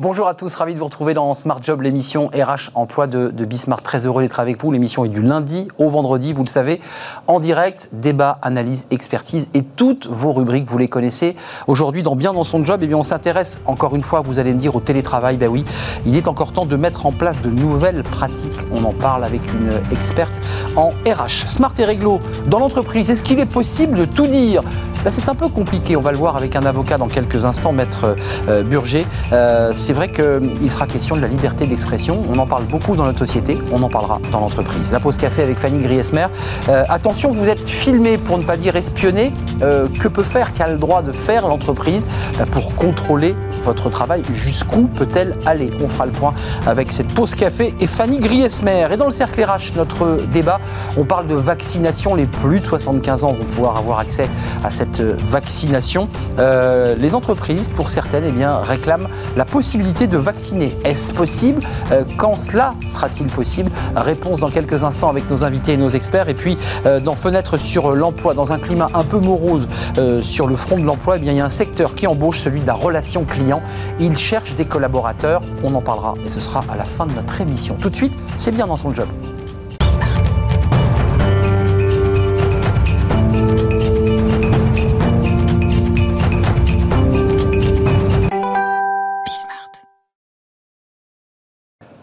Bonjour à tous, ravi de vous retrouver dans Smart Job, l'émission RH Emploi de, de Bismart. Très heureux d'être avec vous. L'émission est du lundi au vendredi, vous le savez, en direct, débat, analyse, expertise et toutes vos rubriques, vous les connaissez. Aujourd'hui, dans Bien dans son job, eh bien, on s'intéresse encore une fois, vous allez me dire, au télétravail. Ben oui, il est encore temps de mettre en place de nouvelles pratiques. On en parle avec une experte en RH. Smart et réglo dans l'entreprise, est-ce qu'il est possible de tout dire? Ben, C'est un peu compliqué, on va le voir avec un avocat dans quelques instants, maître euh, Burger. Euh, c'est vrai qu'il sera question de la liberté d'expression. On en parle beaucoup dans notre société, on en parlera dans l'entreprise. La pause café avec Fanny Griesmer. Euh, attention, vous êtes filmé, pour ne pas dire espionné. Euh, que peut faire, qu'a le droit de faire l'entreprise euh, pour contrôler votre travail? Jusqu'où peut-elle aller? On fera le point avec cette pause café et Fanny Griesmer. Et dans le cercle RH, notre débat, on parle de vaccination. Les plus de 75 ans vont pouvoir avoir accès à cette vaccination. les entreprises, pour certaines, eh bien, réclament la possibilité de vacciner. Est-ce possible? Euh, Quand cela sera-t-il possible? Réponse dans quelques instants avec nos invités et nos experts. Et puis, euh, dans Fenêtre sur l'emploi, dans un climat un peu morose euh, sur le front de l'emploi, eh il y a un secteur qui embauche, celui de la relation client. Il cherche des collaborateurs. On en parlera et ce sera à la fin de notre émission. Tout de suite, c'est bien dans son job.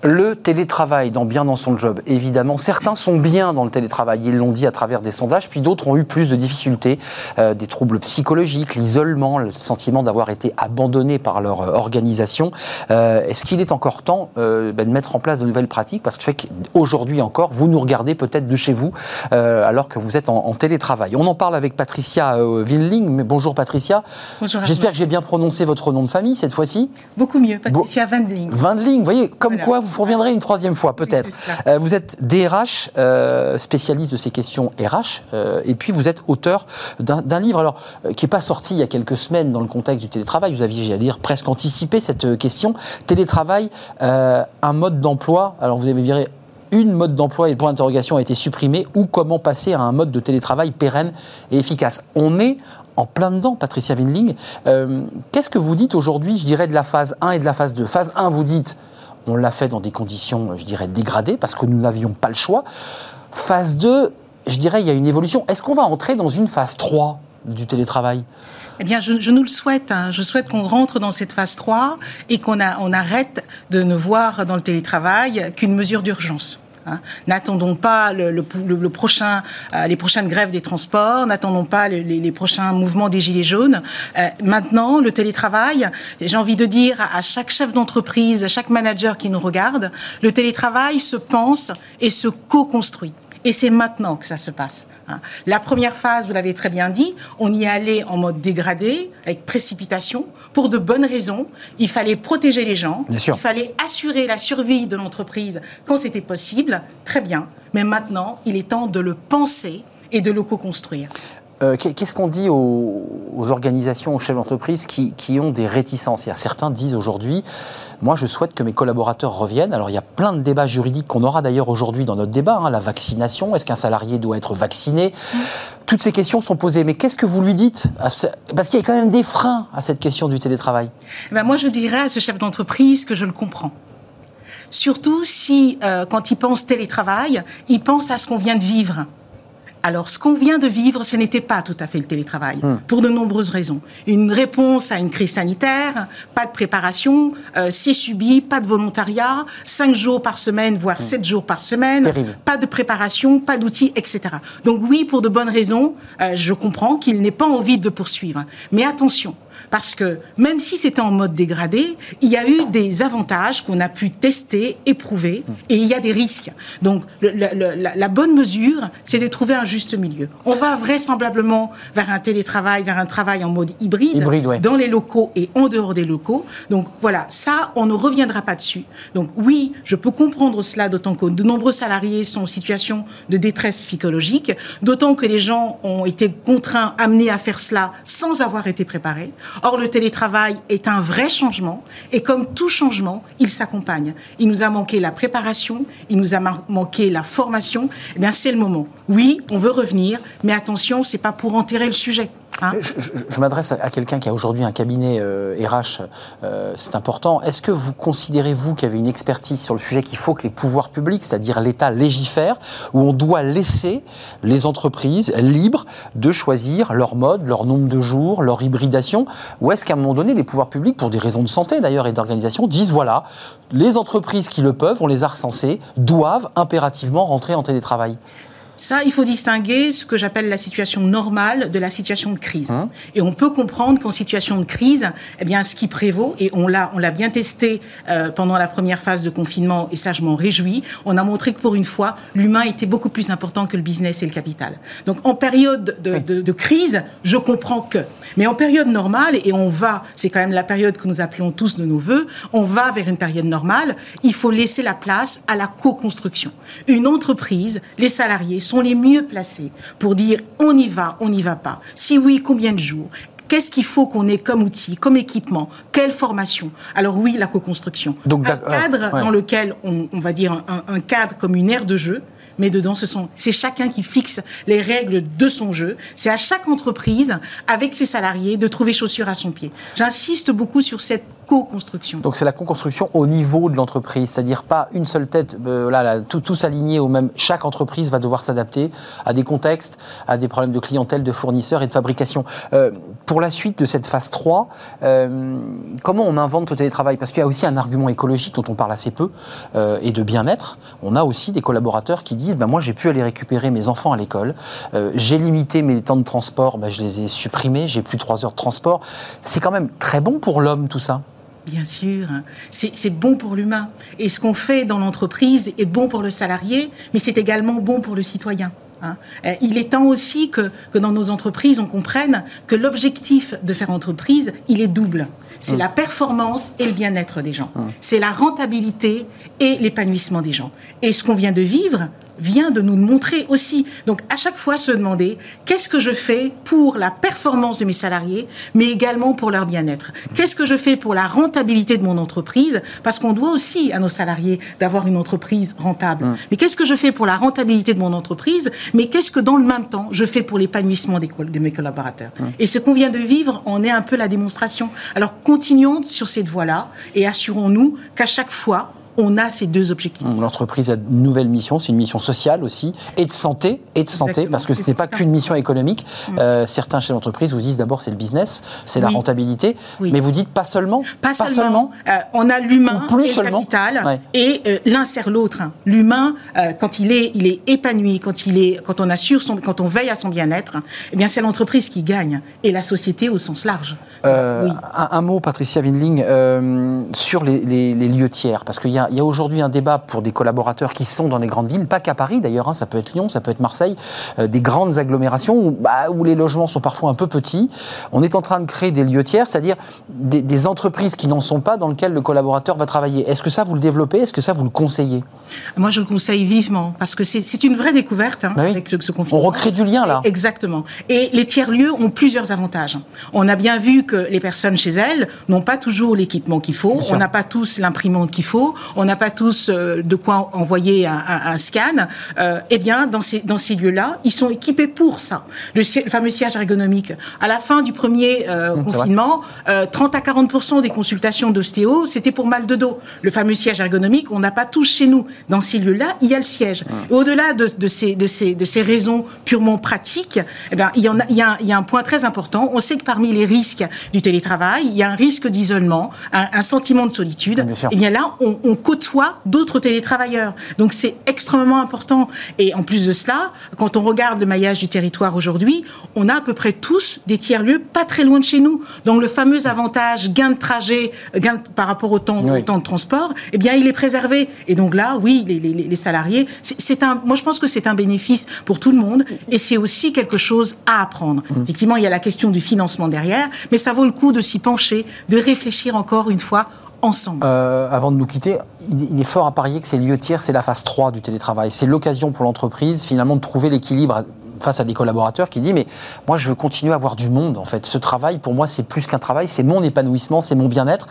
Le télétravail dans bien dans son job, évidemment. Certains sont bien dans le télétravail, ils l'ont dit à travers des sondages, puis d'autres ont eu plus de difficultés, euh, des troubles psychologiques, l'isolement, le sentiment d'avoir été abandonné par leur euh, organisation. Euh, Est-ce qu'il est encore temps euh, ben, de mettre en place de nouvelles pratiques? Parce que qu'aujourd'hui encore, vous nous regardez peut-être de chez vous, alors que vous êtes en, en, télétravail. On en parle avec Patricia Winling. Mais bonjour Patricia. Bonjour. J'espère que j'ai bien prononcé votre nom de famille cette fois-ci. Beaucoup mieux, Patricia Bo Windling. Windling, vous voyez, comme voilà. quoi vous reviendrez une troisième fois peut-être. Euh, vous êtes DRH, euh, spécialiste de ces questions RH, euh, et puis vous êtes auteur d'un livre alors qui n'est pas sorti il y a quelques semaines dans le contexte du télétravail. Vous aviez, j'allais dire, presque anticipé cette question. Télétravail, euh, un mode d'emploi. Alors vous avez viré une mode d'emploi et le point d'interrogation a été supprimé ou comment passer à un mode de télétravail pérenne et efficace? On est en plein dedans, Patricia Winling. Euh, Qu'est-ce que vous dites aujourd'hui, je dirais, de la phase 1 et de la phase 2 Phase 1, vous dites on l'a fait dans des conditions, je dirais, dégradées, parce que nous n'avions pas le choix. Phase 2, je dirais, il y a une évolution. Est-ce qu'on va entrer dans une phase 3 du télétravail? Eh bien, je, nous le souhaite. Hein. Je souhaite qu'on rentre dans cette phase 3 et qu'on on arrête de ne voir dans le télétravail qu'une mesure d'urgence. Hein. N'attendons pas le, prochain, euh, les prochaines grèves des transports, n'attendons pas les, les, prochains mouvements des Gilets jaunes. Euh, maintenant, le télétravail, j'ai envie de dire à, à chaque chef d'entreprise, à chaque manager qui nous regarde, le télétravail se pense et se co-construit. Et c'est maintenant que ça se passe. La première phase, vous l'avez très bien dit, on y allait en mode dégradé, avec précipitation, pour de bonnes raisons. Il fallait protéger les gens, il fallait assurer la survie de l'entreprise quand c'était possible, très bien. Mais maintenant, il est temps de le penser et de le co-construire. Euh, Qu'est-ce qu'on dit aux, organisations, aux chefs d'entreprise qui, ont des réticences? Certains disent aujourd'hui, moi je souhaite que mes collaborateurs reviennent. Alors il y a plein de débats juridiques qu'on aura d'ailleurs aujourd'hui dans notre débat. Hein, la vaccination, est-ce qu'un salarié doit être vacciné? Toutes ces questions sont posées. Mais qu'est-ce que vous lui dites ce... Parce qu'il y a quand même des freins à cette question du télétravail. Ben moi je dirais à ce chef d'entreprise que je le comprends. Surtout si, euh, quand il pense télétravail, il pense à ce qu'on vient de vivre. Alors, ce qu'on vient de vivre, ce n'était pas tout à fait le télétravail, mmh. pour de nombreuses raisons. Une réponse à une crise sanitaire, pas de préparation, euh, c'est subi, pas de volontariat, cinq jours par semaine, voire mmh. sept jours par semaine, Terrible. pas de préparation, pas d'outils, etc. Donc oui, pour de bonnes raisons, euh, je comprends qu'il n'ait pas envie de poursuivre. Mais attention, parce que même si c'était en mode dégradé, il y a eu des avantages qu'on a pu tester, éprouver, et il y a des risques. Donc le, le, la, la, bonne mesure, c'est de trouver un juste milieu. On va vraisemblablement vers un télétravail, vers un travail en mode hybride, hybride ouais. dans les locaux et en dehors des locaux. Donc voilà, ça, on ne reviendra pas dessus. Donc oui, je peux comprendre cela, d'autant que de nombreux salariés sont en situation de détresse psychologique, d'autant que les gens ont été contraints, amenés à faire cela sans avoir été préparés. Or, le télétravail est un vrai changement et comme tout changement, il s'accompagne. Il nous a manqué la préparation, il nous a manqué la formation. Eh bien, c'est le moment. Oui, on veut revenir, mais attention, c'est pas pour enterrer le sujet. Hein je, m'adresse à, quelqu'un qui a aujourd'hui un cabinet RH, euh, euh, c'est important. Est-ce que vous considérez, vous, qui avez une expertise sur le sujet, qu'il faut que les pouvoirs publics, c'est-à-dire l'État, légifèrent, où on doit laisser les entreprises libres de choisir leur mode, leur nombre de jours, leur hybridation? Ou est-ce qu'à un moment donné, les pouvoirs publics, pour des raisons de santé d'ailleurs et d'organisation, disent voilà, les entreprises qui le peuvent, on les a recensées, doivent impérativement rentrer en télétravail? Ça, il faut distinguer ce que j'appelle la situation normale de la situation de crise. Hein et on peut comprendre qu'en situation de crise, eh bien, ce qui prévaut, et on l'a, on l'a bien testé euh, pendant la première phase de confinement, et ça, je m'en réjouis, on a montré que pour une fois, l'humain était beaucoup plus important que le business et le capital. Donc, en période de, de, de crise, je comprends que. Mais en période normale, et on va, c'est quand même la période que nous appelons tous de nos voeux, on va vers une période normale, il faut laisser la place à la co-construction. Une entreprise, les salariés sont les mieux placés pour dire on y va, on n'y va pas. Si oui, combien de jours? Qu'est-ce qu'il faut qu'on ait comme outil, comme équipement? Quelle formation? Alors oui, la co-construction. Donc, un cadre dans lequel on, va dire un, cadre comme une aire de jeu, mais dedans, ce sont, c'est chacun qui fixe les règles de son jeu. C'est à chaque entreprise, avec ses salariés, de trouver chaussure à son pied. J'insiste beaucoup sur cette co-construction. Donc c'est la co-construction au niveau de l'entreprise, c'est-à-dire pas une seule tête, euh, là, tout, tous alignés au même. Chaque entreprise va devoir s'adapter à des contextes, à des problèmes de clientèle, de fournisseurs et de fabrication. Euh, pour la suite de cette phase 3, euh, comment on invente le télétravail? Parce qu'il y a aussi un argument écologique dont on parle assez peu et de bien-être. On a aussi des collaborateurs qui disent ben, Moi, j'ai pu aller récupérer mes enfants à l'école, j'ai limité mes temps de transport, ben, je les ai supprimés, j'ai plus trois heures de transport. C'est quand même très bon pour l'homme tout ça. Bien sûr, c'est bon pour l'humain. Et ce qu'on fait dans l'entreprise est bon pour le salarié, mais c'est également bon pour le citoyen. Hein. Euh, il est temps aussi que, que, dans nos entreprises, on comprenne que l'objectif de faire entreprise, il est double. C'est mmh. la performance et le bien-être des gens. Mmh. C'est la rentabilité et l'épanouissement des gens. Et ce qu'on vient de vivre, vient de nous montrer aussi. Donc à chaque fois se demander qu'est-ce que je fais pour la performance de mes salariés, mais également pour leur bien-être? Qu'est-ce que je fais pour la rentabilité de mon entreprise? Parce qu'on doit aussi à nos salariés d'avoir une entreprise rentable. Mmh. Mais qu'est-ce que je fais pour la rentabilité de mon entreprise? Mais qu'est-ce que dans le même temps je fais pour l'épanouissement de mes collaborateurs? Et ce qu'on vient de vivre en est un peu la démonstration. Alors continuons sur cette voie-là et assurons-nous qu'à chaque fois on a ces deux objectifs. L'entreprise a une nouvelle mission, c'est une mission sociale aussi, et de santé, et de santé, parce que ce n'est pas qu'une mission économique. Mm. Euh, certains chefs d'entreprise vous disent d'abord c'est le business, c'est la rentabilité, mais vous dites pas seulement. Pas, seulement. Euh, on a l'humain et le capital, et euh, l'un sert l'autre. L'humain, quand il est, il est épanoui, quand il est, quand on assure son, quand on veille à son bien-être, eh bien c'est l'entreprise qui gagne, et la société au sens large. un, mot, Patricia Windling, sur les, les lieux tiers, parce qu'il y a il y a aujourd'hui un débat pour des collaborateurs qui sont dans les grandes villes, pas qu'à Paris d'ailleurs, hein, ça peut être Lyon, ça peut être Marseille, euh, des grandes agglomérations bah, où, les logements sont parfois un peu petits. On est en train de créer des lieux tiers, c'est-à-dire des, entreprises qui n'en sont pas dans lesquelles le collaborateur va travailler. Est-ce que ça, vous le développez? Est-ce que ça, vous le conseillez? Moi, je le conseille vivement, parce que c'est une vraie découverte hein, bah avec ce, ce On recrée du lien là. Exactement. Et les tiers-lieux ont plusieurs avantages. On a bien vu que les personnes chez elles n'ont pas toujours l'équipement qu'il faut, on n'a pas tous l'imprimante qu'il faut, on n'a pas tous euh, de quoi envoyer un, scan, euh, eh bien, dans ces, dans ces lieux-là, ils sont équipés pour ça. Le, fameux siège ergonomique. À la fin du premier euh, confinement, 30 à 40% des consultations d'ostéo, c'était pour mal de dos. Le fameux siège ergonomique, on n'a pas tous chez nous. Dans ces lieux-là, il y a le siège. Mmh. Au-delà de, de, ces, de, ces, de ces raisons purement pratiques, eh bien, il, y en a, il, y a, il y a un point très important. On sait que parmi les risques du télétravail, il y a un risque d'isolement, un, sentiment de solitude. et eh bien là, on, on côtoie d'autres télétravailleurs. Donc c'est extrêmement important. Et en plus de cela, quand on regarde le maillage du territoire aujourd'hui, on a à peu près tous des tiers-lieux pas très loin de chez nous. Donc le fameux avantage gain de trajet, gain par rapport au temps, au temps de transport, eh bien il est préservé. Et donc là, oui, les, les, les salariés, c'est un, moi je pense que c'est un bénéfice pour tout le monde et c'est aussi quelque chose à apprendre. Mmh. Effectivement, il y a la question du financement derrière, mais ça vaut le coup de s'y pencher, de réfléchir encore une fois Euh, avant de nous quitter, il, est fort à parier que ces lieux tiers, c'est la phase 3 du télétravail. C'est l'occasion pour l'entreprise finalement de trouver l'équilibre face à des collaborateurs qui dit mais moi je veux continuer à avoir du monde en fait. Ce travail pour moi c'est plus qu'un travail, c'est mon épanouissement, c'est mon bien-être.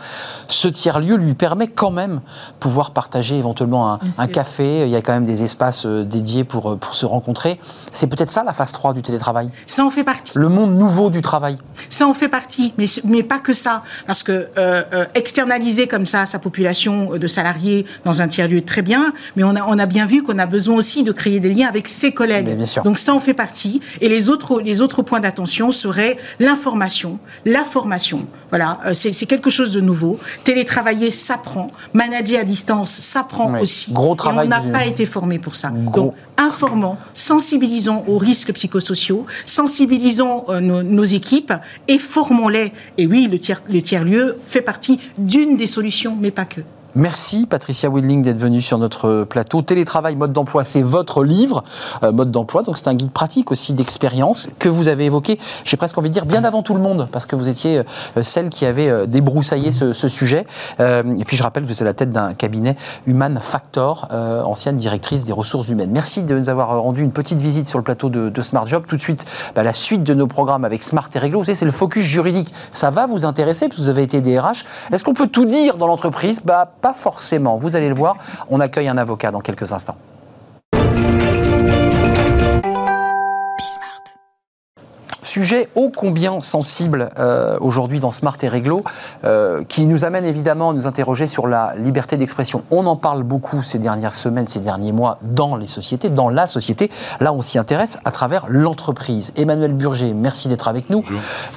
Ce tiers lieu lui permet quand même pouvoir partager éventuellement un, café. Il y a quand même des espaces euh, dédiés pour euh, pour se rencontrer. C'est peut-être ça la phase 3 du télétravail? Ça en fait partie. Le monde nouveau du travail. Ça en fait partie, mais mais pas que ça, parce que euh, externaliser comme ça sa population de salariés dans un tiers lieu très bien, mais on a on a bien vu qu'on a besoin aussi de créer des liens avec ses collègues. bien sûr. Donc ça en fait partie. Et les autres, les autres points d'attention seraient l'information, la formation. Voilà, euh, c'est quelque chose de nouveau. Télétravailler s'apprend, manager à distance s'apprend aussi. Gros travail. Et on n'a pas été formé pour ça. Donc informant, sensibilisons aux risques psychosociaux, sensibilisons euh, nos, nos, équipes et formons-les. Et oui, le tiers, le tiers lieu fait partie d'une des solutions, mais pas que. Merci Patricia Willing d'être venue sur notre plateau. Télétravail, mode d'emploi, c'est votre livre, euh, mode d'emploi. Donc c'est un guide pratique aussi d'expérience que vous avez évoqué, j'ai presque envie de dire, bien avant tout le monde, parce que vous étiez euh, celle qui avait euh, débroussaillé ce, sujet. et puis je rappelle que vous êtes à la tête d'un cabinet Human Factor, ancienne directrice des ressources humaines. Merci de nous avoir rendu une petite visite sur le plateau de, Smart Job. Tout de suite, bah, la suite de nos programmes avec Smart et Réglo. Vous savez, c'est le focus juridique. Ça va vous intéresser, parce que vous avez été DRH. Est-ce qu'on peut tout dire dans l'entreprise? Bah, pas forcément. Vous allez le voir, on accueille un avocat dans quelques instants. Sujet ô combien sensible euh, aujourd'hui dans Smart et Réglo, euh, qui nous amène évidemment à nous interroger sur la liberté d'expression. On en parle beaucoup ces dernières semaines, ces derniers mois dans les sociétés, dans la société. Là, on s'y intéresse à travers l'entreprise. Emmanuel Burger, merci d'être avec nous.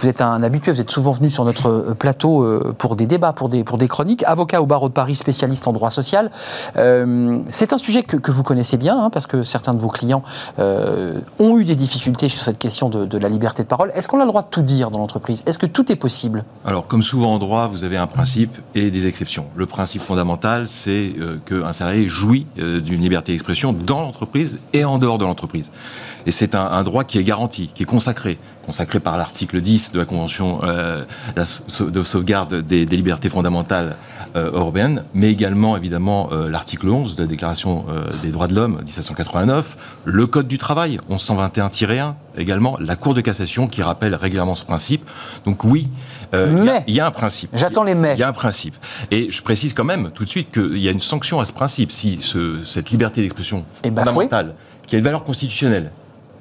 Vous êtes un habitué, vous êtes souvent venu sur notre euh, plateau pour des débats, pour des, pour des chroniques. Avocat au barreau de Paris, spécialiste en droit social. C'est un sujet que, vous connaissez bien, hein, parce que certains de vos clients ont eu des difficultés sur cette question de, de la liberté Est-ce qu'on a le droit de tout dire dans l'entreprise? Est-ce que tout est possible? Alors, comme souvent en droit, vous avez un principe et des exceptions. Le principe fondamental, c'est euh, qu'un salarié jouit euh, d'une liberté d'expression dans l'entreprise et en dehors de l'entreprise. Et c'est un, droit qui est garanti, qui est consacré, consacré par l'article 10 de la Convention euh, de sauvegarde des, libertés fondamentales euh, européennes, mais également évidemment euh, l'article 11 de la Déclaration des droits de l'homme 1789, le Code du travail 1121-1 également, la Cour de cassation qui rappelle régulièrement ce principe. Donc oui, il y, a un principe. J'attends les mais. Il y a un principe. Et je précise quand même tout de suite qu'il y a une sanction à ce principe. Si ce, cette liberté d'expression fondamentale, qui a une valeur constitutionnelle,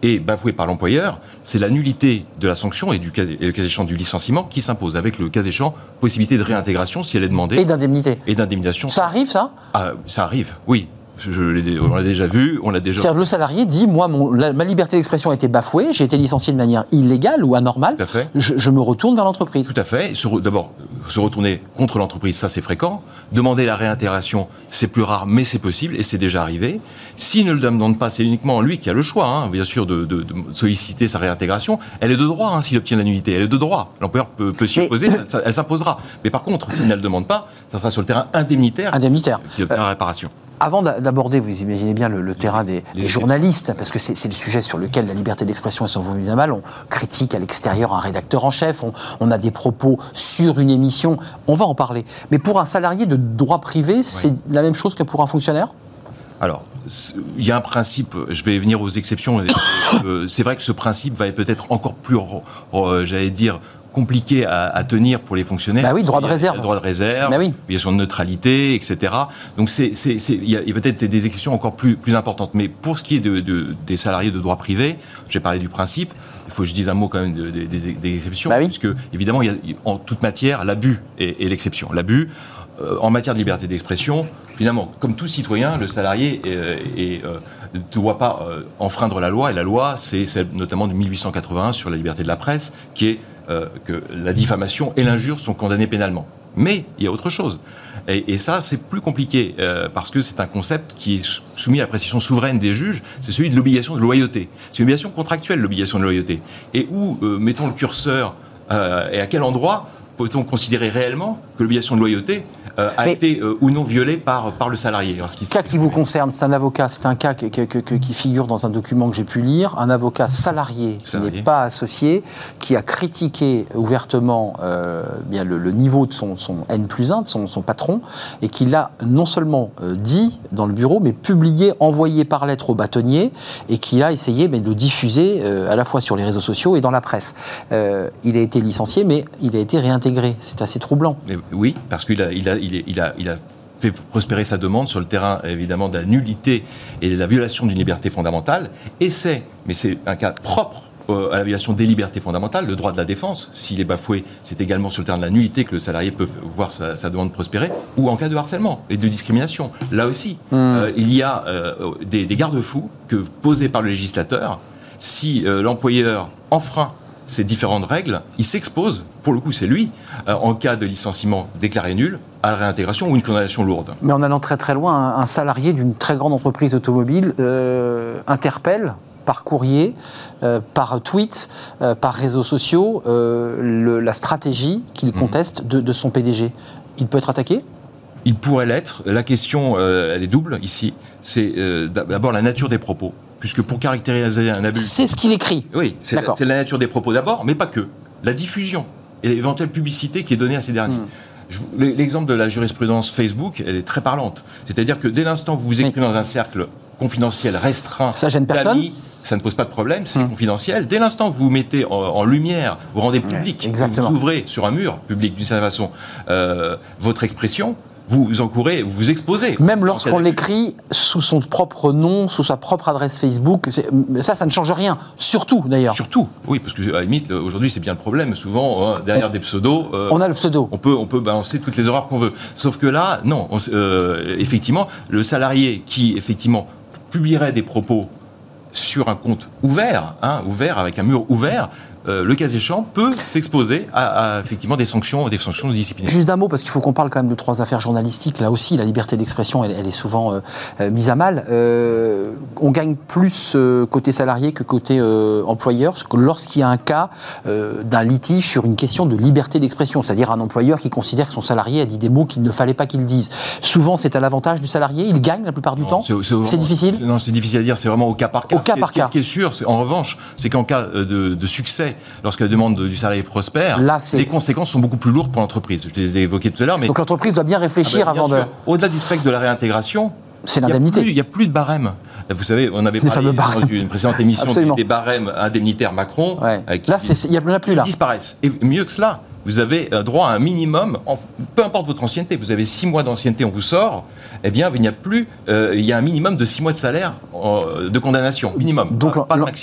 et bafoué par l'employeur, c'est la nullité de la sanction et, du, le cas échéant du licenciement qui s'impose, avec le cas échéant possibilité de réintégration si elle est demandée. Et d'indemnité. Et d'indemnisation. Ça arrive, ça? Ah, Ça arrive, oui. Je, on l'a déjà vu, on l'a déjà. Le salarié dit moi, mon, ma liberté d'expression a été bafouée, j'ai été licencié de manière illégale ou anormale. Tout à fait. Je, me retourne vers l'entreprise. Tout à fait. D'abord, se retourner contre l'entreprise, ça c'est fréquent. Demander la réintégration, c'est plus rare, mais c'est possible et c'est déjà arrivé. S'il ne le demande pas, c'est uniquement lui qui a le choix, hein, bien sûr, de, solliciter sa réintégration. Elle est de droit hein, s'il obtient la nullité. Elle est de droit. L'employeur peut, s'y opposer, elle s'imposera. Mais par contre, s'il ne le demande pas, ça sera sur le terrain indemnitaire. Indemnitaire. Qui obtient la réparation. Avant d'aborder, vous imaginez bien le, terrain des, journalistes, parce que c'est le sujet sur lequel la liberté d'expression est souvent mise à mal. On critique à l'extérieur un rédacteur en chef, on, a des propos sur une émission, on va en parler. Mais pour un salarié de droit privé, c'est la même chose que pour un fonctionnaire? Alors, il y a un principe, je vais venir aux exceptions. Euh, c'est vrai que ce principe va être peut-être encore plus, j'allais dire, compliqué à, tenir pour les fonctionnaires. Bah oui, droit de réserve. Droit de réserve, bah oui. de neutralité, etc. Donc il y a, peut-être des exceptions encore plus, plus importantes. Mais pour ce qui est de, des salariés de droit privé, j'ai parlé du principe, il faut que je dise un mot quand même des exceptions, bah puisque évidemment, il y a, en toute matière, l'abus est, l'exception. L'abus, euh, en matière de liberté d'expression, finalement, comme tout citoyen, le salarié est, euh, ne doit pas euh, enfreindre la loi, et la loi, c'est celle notamment de 1881 sur la liberté de la presse, qui est euh, que la diffamation et l'injure sont condamnées pénalement. Mais il y a autre chose. Et, ça, c'est plus compliqué, euh, parce que c'est un concept qui est soumis à la précision souveraine des juges, c'est celui de l'obligation de loyauté. C'est une obligation contractuelle, l'obligation de loyauté. Et où euh, mettons le curseur et à quel endroit peut-on considérer réellement que l'obligation de loyauté euh, a été euh, ou non violée par, par le salarié Le cas qui vous concerne, c'est un avocat, c'est un cas qui figure dans un document que j'ai pu lire, un avocat salarié, qui n'est pas associé, qui a critiqué ouvertement euh, bien le, niveau de son, son, N plus 1, de son, son patron, et qui l'a non seulement dit dans le bureau, mais publié, envoyé par lettre au bâtonnier, et qui a essayé mais, de diffuser à la fois sur les réseaux sociaux et dans la presse. il a été licencié, mais il a été réintégré. C'est assez troublant. oui, parce qu'il a, il a il, a, fait prospérer sa demande sur le terrain évidemment de la nullité et de la violation d'une liberté fondamentale. Et c'est, mais c'est un cas propre euh, à la violation des libertés fondamentales, le droit de la défense, s'il est bafoué, c'est également sur le terrain de la nullité que le salarié peut voir sa, demande prospérer, ou en cas de harcèlement et de discrimination. Là aussi, hmm. euh, il y a euh, des, des garde-fous posés par le législateur. Si l'employeur enfreint ces différentes règles, il s'expose, pour le coup c'est lui, en cas de licenciement déclaré nul, à la réintégration ou une condamnation lourde? Mais en allant très très loin, un, salarié d'une très grande entreprise automobile euh, interpelle par courrier, euh, par tweet, par réseaux sociaux, la stratégie qu'il mhm. conteste de, de son PDG. Il peut être attaqué? Il pourrait l'être. La question, elle est double ici. C'est d'abord la nature des propos puisque pour caractériser un abus... C'est ce qu'il écrit. Oui, c'est la, nature des propos d'abord, mais pas que. La diffusion et l'éventuelle publicité qui est donnée à ces derniers. Hmm. L'exemple de la jurisprudence Facebook, elle est très parlante. C'est-à-dire que dès l'instant où vous vous exprimez dans un cercle confidentiel restreint, ça gêne personne. Ça ne pose pas de problème, c'est hmm. confidentiel. Dès l'instant où vous mettez en, lumière, vous rendez public, vous ouvrez sur un mur public d'une certaine façon euh, votre expression, vous encourez, vous vous exposez. Même lorsqu'on l'écrit sous son propre nom, sous sa propre adresse Facebook, ça, ça ne change rien. Surtout, d'ailleurs. Surtout, oui, parce que à la limite, aujourd'hui, c'est bien le problème. Souvent, hein, derrière des pseudos, euh, on a le pseudo. On peut, on peut balancer toutes les horreurs qu'on veut. Sauf que là, non. Euh, effectivement, le salarié qui, effectivement, publierait des propos sur un compte ouvert, hein, ouvert avec un mur ouvert, euh, le cas échéant, peut s'exposer à, effectivement des sanctions, des sanctions disciplinaires. Juste un mot, parce qu'il faut qu'on parle quand même de trois affaires journalistiques. Là aussi, la liberté d'expression, elle, est souvent euh, euh, mise à mal. on gagne plus côté salarié que côté employeur, lorsqu'il y a un cas d'un litige sur une question de liberté d'expression, c'est-à-dire un employeur qui considère que son salarié a dit des mots qu'il ne fallait pas qu'il dise. Souvent, c'est à l'avantage du salarié. Il gagne la plupart du temps. C'est difficile. Non, c'est difficile à dire. C'est vraiment au cas par cas. Au cas par cas. Ce qui est sûr, en revanche, c'est qu'en cas de succès lorsque la demande du salarié prospère, les conséquences sont beaucoup plus lourdes pour l'entreprise. Je les ai évoquées tout à l'heure. Donc l'entreprise doit bien réfléchir ah bah, avant de. Au-delà du spectre de la réintégration, c'est l'indemnité. Il n'y a, plus de barème. Vous savez, on avait parlé dans une précédente émission des, barèmes indemnitaires Macron. Là, il n'y en a plus là. Ils disparaissent. Et mieux que cela, vous avez droit à un minimum, peu importe votre ancienneté, vous avez six mois d'ancienneté, on vous sort, eh bien, il n'y a plus, euh, il y a un minimum de six mois de salaire euh, de condamnation, minimum, Donc,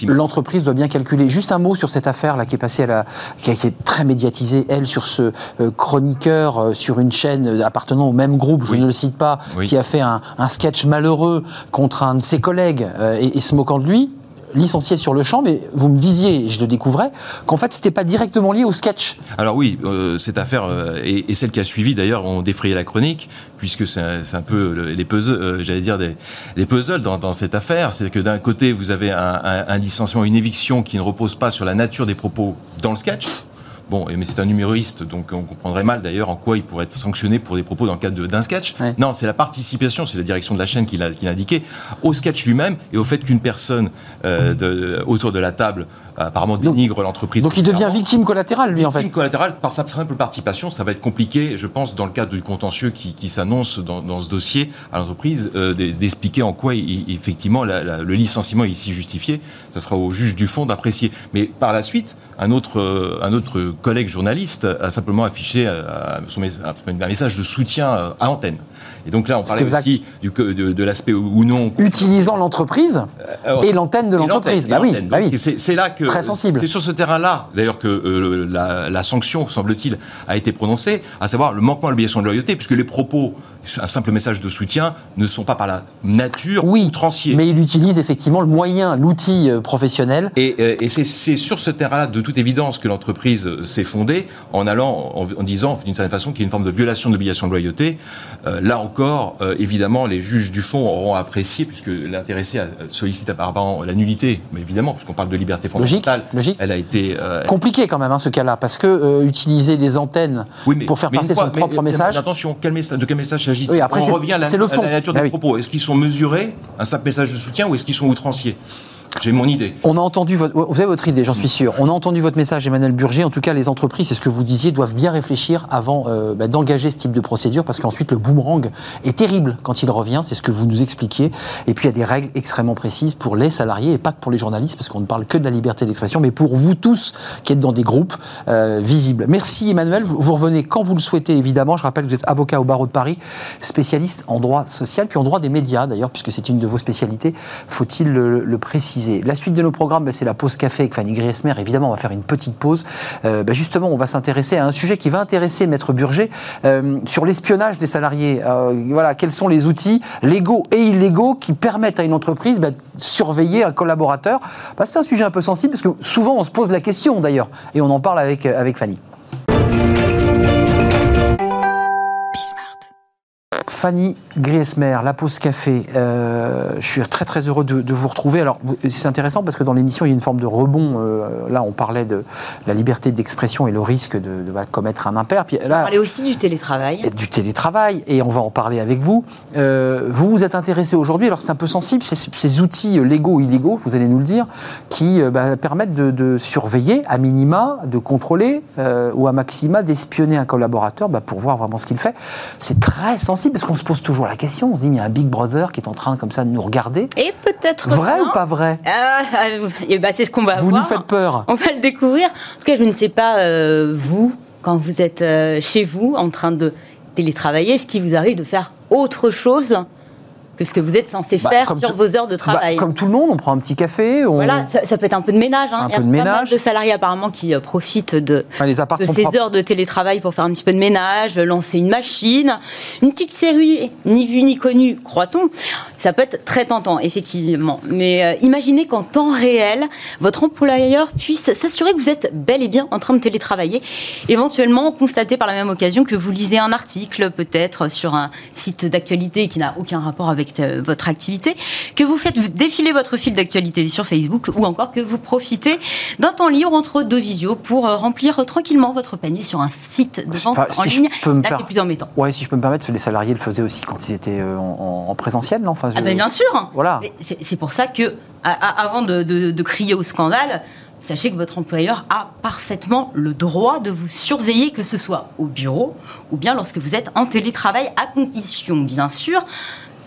L'entreprise doit bien calculer. Juste un mot sur cette affaire là qui est passée à la, qui, été très médiatisée, elle, sur ce euh, chroniqueur sur une chaîne appartenant au même groupe, je ne le cite pas, qui a fait un, sketch malheureux contre un de ses collègues et se moquant de lui licencié sur le champ, mais vous me disiez, je le découvrais, qu'en fait, c'était pas directement lié au sketch. Alors oui, euh, cette affaire, euh, et, celle qui a suivi d'ailleurs, ont défrayé la chronique, puisque c'est un, peu les puzzles, euh, j'allais dire, des, les puzzles dans, cette affaire. C'est que d'un côté, vous avez un licenciement, une éviction qui ne repose pas sur la nature des propos dans le sketch, Bon, mais c'est un humoriste, donc on comprendrait mal d'ailleurs en quoi il pourrait être sanctionné pour des propos dans le cadre d'un sketch. Non, c'est la participation, c'est la direction de la chaîne qui l'a indiqué, au sketch lui-même et au fait qu'une personne euh, autour de la table apparemment dénigre l'entreprise. Donc il devient victime collatérale, lui, en fait. Victime collatérale par sa simple participation. Ça va être compliqué, je pense, dans le cadre du contentieux qui, s'annonce dans, ce dossier à l'entreprise, euh, d'expliquer en quoi, effectivement, le licenciement est ici justifié. Ça sera au juge du fond d'apprécier. Mais par la suite, un autre, euh, un autre collègue journaliste a simplement affiché euh, un message de soutien à antenne. Et donc là, on parlait aussi du, de, l'aspect ou non. Utilisant l'entreprise et l'antenne de l'entreprise. Bah oui, bah oui. C'est là que. Très sensible. C'est sur ce terrain-là, d'ailleurs, que la, la, sanction, semble-t-il, a été prononcée, à savoir le manquement à l'obligation de loyauté, puisque les propos un simple message de soutien, ne sont pas par la nature oui, outranciers. Mais il utilise effectivement le moyen, l'outil euh, professionnel. Et, euh, et c'est sur ce terrain-là, de toute évidence, que l'entreprise euh, s'est fondée en allant, en, en disant d'une certaine façon qu'il y a une forme de violation de l'obligation de loyauté. Euh, là encore, euh, évidemment, les juges du fond auront apprécié, puisque l'intéressé sollicite apparemment la nullité, mais évidemment, puisqu'on parle de liberté fondamentale. Logique, logique. Elle a été. Euh, Compliqué quand même, hein, ce cas-là, parce que utiliser les antennes oui, mais, pour faire mais passer fois, son propre mais, message. Attention, quel message, de quel message oui, après, On revient à la, le fond. à la nature bah des oui. propos. Est-ce qu'ils sont mesurés, un simple message de soutien, ou est-ce qu'ils sont outranciers? J'ai mon idée. On a entendu vous avez votre idée, j'en suis sûr. On a entendu votre message, Emmanuel Burger. En tout cas, les entreprises, c'est ce que vous disiez, doivent bien réfléchir avant euh, bah, d'engager ce type de procédure, parce qu'ensuite le boomerang est terrible quand il revient. C'est ce que vous nous expliquiez. Et puis il y a des règles extrêmement précises pour les salariés et pas que pour les journalistes, parce qu'on ne parle que de la liberté d'expression, mais pour vous tous qui êtes dans des groupes euh, visibles. Merci Emmanuel. Vous, revenez quand vous le souhaitez, évidemment. Je rappelle que vous êtes avocat au barreau de Paris, spécialiste en droit social, puis en droit des médias d'ailleurs, puisque c'est une de vos spécialités. Faut-il le préciser? La suite de nos programme, ben, c'est la pause café avec Fanny Griesmer. Évidemment, on va faire une petite pause. Euh, ben justement, on va s'intéresser à un sujet qui va intéresser Maître Burger euh, sur l'espionnage des salariés. Euh, voilà, quels sont les outils légaux et illégaux qui permettent à une entreprise ben, de surveiller un collaborateur? C'est un sujet un peu sensible parce que souvent on se pose la question d'ailleurs et on en parle avec Fanny. Fanny Griesmer, La Pause Café. Euh, je suis très très heureux de, de vous retrouver. Alors c'est intéressant parce que dans l'émission il y a une forme de rebond. Euh, là on parlait de la liberté d'expression et le risque de, de, de, commettre un impair. Puis là, on parlait aussi du télétravail. Du télétravail et on va en parler avec vous. Euh, vous vous êtes intéressé aujourd'hui. Alors c'est un peu sensible ces, ces, outils légaux ou illégaux, vous allez nous le dire, qui bah, permettent de, de, surveiller à minima, de contrôler ou à maxima d'espionner un collaborateur bah, pour voir vraiment ce qu'il fait. C'est très sensible parce qu'on se pose toujours la question. On se dit, mais il y a un Big Brother qui est en train comme ça de nous regarder. Et peut-être vrai non. ou pas vrai? Euh, bah, C'est ce qu'on va Vous voir. nous faites peur. On va le découvrir. En tout cas, je ne sais pas euh, vous quand vous êtes euh, chez vous en train de télétravailler, ce qui vous arrive de faire autre chose que ce que vous êtes censé bah, faire sur vos heures de travail. Bah, comme tout le monde, on prend un petit café. On... Voilà, ça, ça, peut être un peu de ménage. Hein. Un Il y a peu de pas ménage. mal de salariés apparemment qui euh, profitent de, enfin, les de ces propres. heures de télétravail pour faire un petit peu de ménage, lancer une machine, une petite série, ni vue ni connue, croit-on. Ça peut être très tentant, effectivement. Mais euh, imaginez qu'en temps réel, votre employeur puisse s'assurer que vous êtes bel et bien en train de télétravailler. Éventuellement, constater par la même occasion que vous lisez un article, peut-être sur un site d'actualité qui n'a aucun rapport avec euh, votre activité que vous faites défiler votre fil d'actualité sur Facebook ou encore que vous profitez d'un temps libre entre deux visios pour euh, remplir tranquillement votre panier sur un site de vente enfin, en si ligne. Là, c'est plus embêtant. Ouais, si je peux me permettre, les salariés le faisaient aussi quand ils étaient euh, en, en, présentiel, non? Enfin, je... Ah ben bien sûr Voilà. C'est pour ça que, à, à, avant de, de, de crier au scandale, sachez que votre employeur a parfaitement le droit de vous surveiller, que ce soit au bureau ou bien lorsque vous êtes en télétravail, à condition, bien sûr,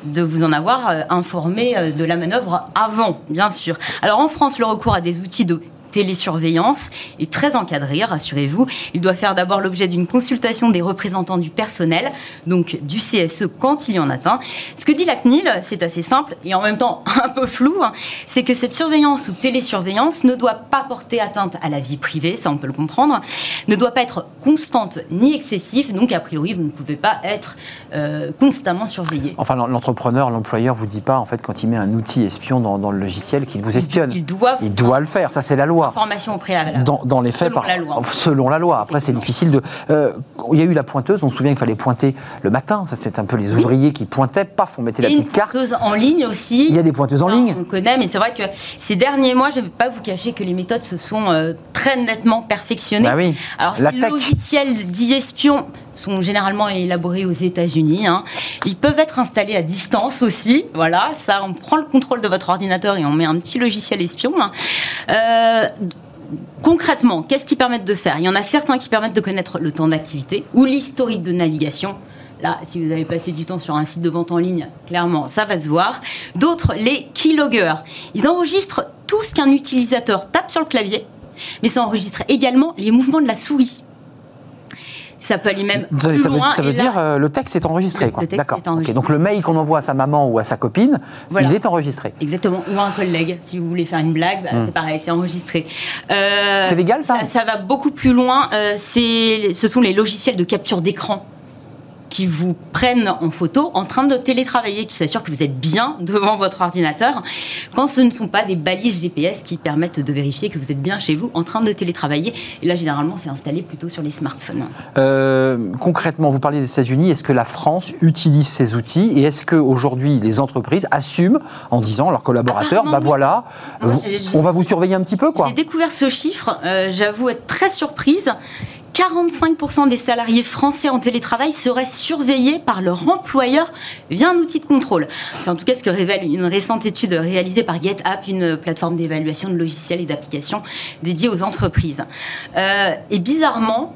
de vous en avoir euh, informé euh, de la manœuvre avant, bien sûr. Alors en France, le recours à des outils de télésurveillance est très encadré, rassurez-vous. Il doit faire d'abord l'objet d'une consultation des représentants du personnel, donc du CSE quand il y en a un. Ce que dit la CNIL, c'est assez simple et en même temps un peu flou, hein, c'est que cette surveillance ou télésurveillance ne doit pas porter atteinte à la vie privée, ça on peut le comprendre, ne doit pas être constante ni excessive, donc a priori vous ne pouvez pas être euh, constamment surveillé. Enfin l'entrepreneur, l'employeur vous dit pas en fait quand il met un outil espion dans, dans le logiciel qu'il vous espionne. Il doit, il doit le faire, ça c'est la loi. Information au préalable. Dans, dans les faits, selon par, la loi. Selon la loi. Après, c'est difficile de. Euh, il y a eu la pointeuse. On se souvient qu'il fallait pointer le matin. Ça, c'est un peu les ouvriers oui. qui pointaient. Paf, on mettait Et la petite carte. pointeuse en ligne aussi. Il y a des pointeuses en ligne. On connaît, mais c'est vrai que ces derniers mois, je ne vais pas vous cacher que les méthodes se sont euh, très nettement perfectionnées. Bah oui. Alors, la ces logiciels dits espions sont généralement élaborés aux États-Unis. Hein. Ils peuvent être installés à distance aussi. Voilà, ça, on prend le contrôle de votre ordinateur et on met un petit logiciel espion. Hein. Euh, concrètement, qu'est-ce qu'ils permettent de faire? Il y en a certains qui permettent de connaître le temps d'activité ou l'historique de navigation. Là, si vous avez passé du temps sur un site de vente en ligne, clairement, ça va se voir. D'autres, les keyloggers. Ils enregistrent tout ce qu'un utilisateur tape sur le clavier, mais ça enregistre également les mouvements de la souris. Ça peut aller même ça, plus ça loin. Veut, ça veut là, dire euh, le texte est enregistré, le, quoi. Le texte est enregistré. Okay. Donc le mail qu'on envoie à sa maman ou à sa copine, voilà. il est enregistré. Exactement. Ou à un collègue, si vous voulez faire une blague, bah, mmh. c'est pareil, c'est enregistré. Euh, c'est légal ça, ça, ça va beaucoup plus loin. Euh, ce sont les logiciels de capture d'écran. Qui vous prennent en photo en train de télétravailler, qui s'assurent que vous êtes bien devant votre ordinateur, quand ce ne sont pas des balises GPS qui permettent de vérifier que vous êtes bien chez vous en train de télétravailler. Et là, généralement, c'est installé plutôt sur les smartphones. Euh, concrètement, vous parliez des États-Unis. Est-ce que la France utilise ces outils et est-ce qu'aujourd'hui les entreprises assument en disant à leurs collaborateurs, bah voilà, on va vous surveiller un petit peu quoi J'ai découvert ce chiffre. Euh, j'avoue être très surprise. 45% des salariés français en télétravail seraient surveillés par leur employeur via un outil de contrôle. C'est en tout cas ce que révèle une récente étude réalisée par GetApp, une plateforme d'évaluation de logiciels et d'applications dédiée aux entreprises. Euh, et bizarrement,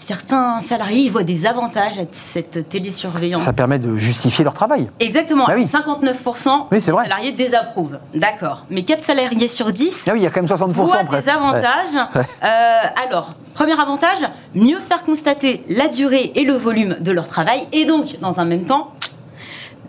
certains salariés voient des avantages à cette télésurveillance. Ça permet de justifier leur travail. Exactement. 59% des salariés désapprouvent. D'accord. Mais 4 salariés sur 10 ah oui, il y a quand même 60% voient des avantages. Euh, alors, premier avantage, mieux faire constater la durée et le volume de leur travail et donc, dans un même temps,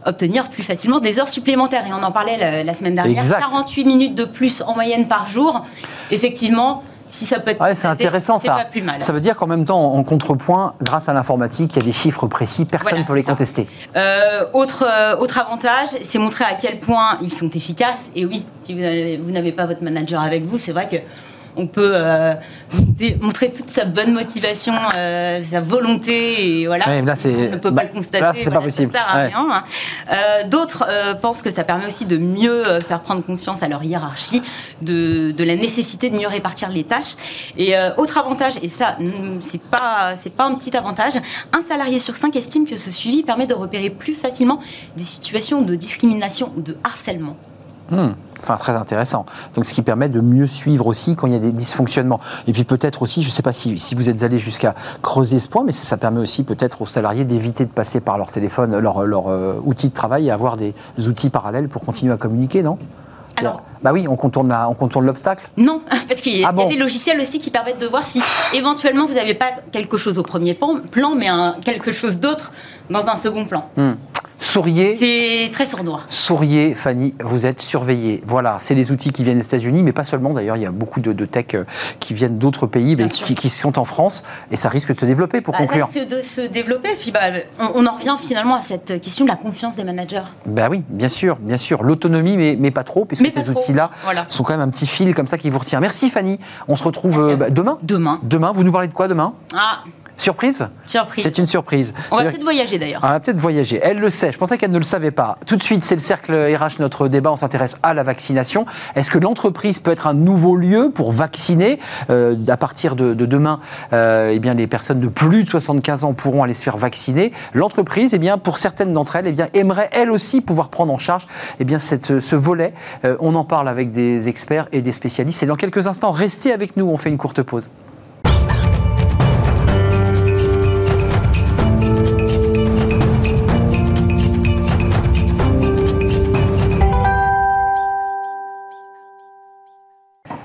obtenir plus facilement des heures supplémentaires. Et on en parlait la, semaine dernière, 48 minutes de plus en moyenne par jour. Effectivement, si ça peut être c'est intéressant ça. Pas plus mal. Ça veut dire qu'en même temps, en contrepoint, grâce à l'informatique, il y a des chiffres précis, personne ne peut les contester. Euh, autre, euh, autre avantage, c'est montrer à quel point ils sont efficaces. Et oui, si vous n'avez pas votre manager avec vous, c'est vrai que on peut euh, montrer toute sa bonne motivation, euh, sa volonté, et voilà, on ne peut pas bah, le constater. c'est pas possible. Ça sert à rien. Hein. Euh, d'autres pensent que ça permet aussi de mieux faire prendre conscience à leur hiérarchie de, la nécessité de mieux répartir les tâches. Et autre avantage, et ça, c'est pas c'est pas un petit avantage, un salarié sur cinq estime que ce suivi permet de repérer plus facilement des situations de discrimination ou de harcèlement. Hmm. Enfin, très intéressant. Donc, ce qui permet de mieux suivre aussi quand il y a des dysfonctionnements. Et puis, peut-être aussi, je ne sais pas si, si, vous êtes allé jusqu'à creuser ce point, mais ça, permet aussi peut-être aux salariés d'éviter de passer par leur téléphone, leur, leur euh, outil de travail et avoir des outils parallèles pour continuer à communiquer, non? Alors, bah oui, on contourne, on contourne l'obstacle Non, parce qu'il y, a ah des logiciels aussi qui permettent de voir si éventuellement vous n'avez pas quelque chose au premier plan, mais un, quelque chose d'autre dans un second plan. Hmm. Souriez. C'est très sournois. Souriez, Fanny, vous êtes surveillée. Voilà, c'est les outils qui viennent des États-Unis, mais pas seulement d'ailleurs. Il y a beaucoup de, tech euh, qui viennent d'autres pays, mais qui, sont en France, et ça risque de se développer pour bah, conclure. Ça risque de se développer, puis bah, on, en revient finalement à cette question de la confiance des managers. Ben oui, bien sûr, bien sûr. L'autonomie, mais, mais, pas trop, puisque ces outils-là sont quand même un petit fil comme ça qui vous retient. Merci Fanny. On se retrouve euh, demain. Demain. Demain. Vous nous parlez de quoi demain? Ah. Surprise Surprise. C'est une surprise. On va peut-être voyager d'ailleurs. On va peut-être voyager. Elle le sait. Je pensais qu'elle ne le savait pas. Tout de suite, c'est le cercle RH, notre débat. On s'intéresse à la vaccination. Est-ce que l'entreprise peut être un nouveau lieu pour vacciner euh, À partir de, demain, euh, eh bien, les personnes de plus de 75 ans pourront aller se faire vacciner? L'entreprise, eh bien, pour certaines d'entre elles, eh bien, aimerait elle aussi pouvoir prendre en charge eh bien, cette, ce volet. Euh, on en parle avec des experts et des spécialistes. Et dans quelques instants, restez avec nous. On fait une courte pause.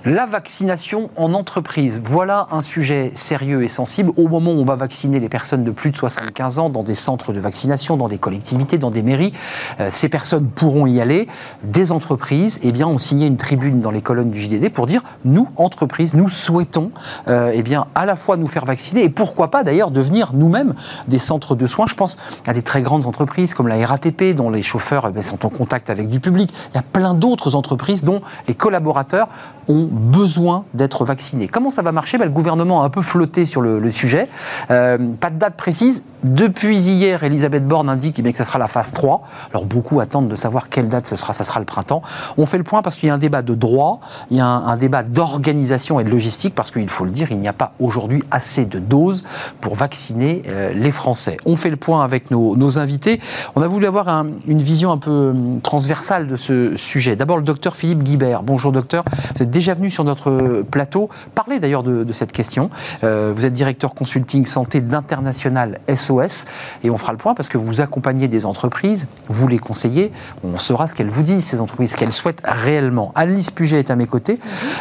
La vaccination en entreprise, voilà un sujet sérieux et sensible. Au moment où on va vacciner les personnes de plus de 75 ans dans des centres de vaccination, dans des collectivités, dans des mairies, euh, ces personnes pourront y aller. Des entreprises, eh bien, ont signé une tribune dans les colonnes du JDD pour dire nous, entreprises, nous souhaitons, euh, eh bien, à la fois nous faire vacciner et pourquoi pas d'ailleurs devenir nous-mêmes des centres de soins. Je pense à des très grandes entreprises comme la RATP, dont les chauffeurs eh sont en contact avec du public. Il y a plein d'autres entreprises dont les collaborateurs ont besoin d'être vaccinés. Comment ça va marcher? Ben, Le gouvernement a un peu flotté sur le, sujet. Euh, pas de date précise. Depuis hier, Elisabeth Borne indique eh que ça sera la phase 3. Alors beaucoup attendent de savoir quelle date ce sera. Ça sera le printemps. On fait le point parce qu'il y a un débat de droit, il y a un, débat d'organisation et de logistique parce qu'il faut le dire, il n'y a pas aujourd'hui assez de doses pour vacciner euh, les Français. On fait le point avec nos, invités. On a voulu avoir une vision un peu hum, transversale de ce sujet. D'abord le docteur Philippe Guibert. Bonjour docteur. Vous êtes déjà venu sur notre plateau. Parlez d'ailleurs de, cette question. Euh, vous êtes directeur consulting santé d'International SOS et on fera le point parce que vous accompagnez des entreprises, vous les conseillez, on saura ce qu'elles vous disent, ces entreprises, ce qu'elles souhaitent réellement. Annelise Puget est à mes côtés.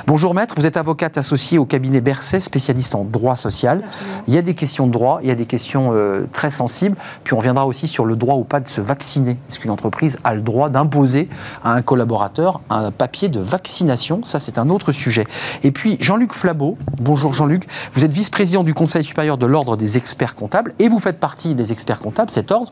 Bonjour maître, vous êtes avocate associée au cabinet Berset, spécialiste en droit social. Il y a des questions de droit, il y a des questions euh, très sensibles, puis on reviendra aussi sur le droit ou pas de se vacciner. Est-ce qu'une entreprise a le droit d'imposer à un collaborateur un papier de vaccination? Ça, c'est un autre sujet. Et puis Jean-Luc Flabot, bonjour Jean-Luc, vous êtes vice-président du Conseil supérieur de l'Ordre des experts comptables et vous faites partie des experts comptables, cet ordre,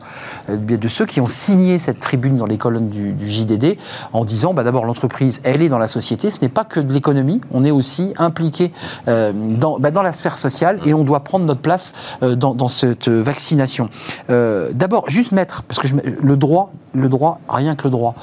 euh, de ceux qui ont signé cette tribune dans les colonnes du, JDD en disant bah, d'abord l'entreprise, elle est dans la société, ce n'est pas que de l'économie, on est aussi impliqué euh, dans, bah, dans, la sphère sociale et on doit prendre notre place euh, dans, dans, cette vaccination. d'abord, juste mettre, parce que je, le droit, le droit, rien que le droit.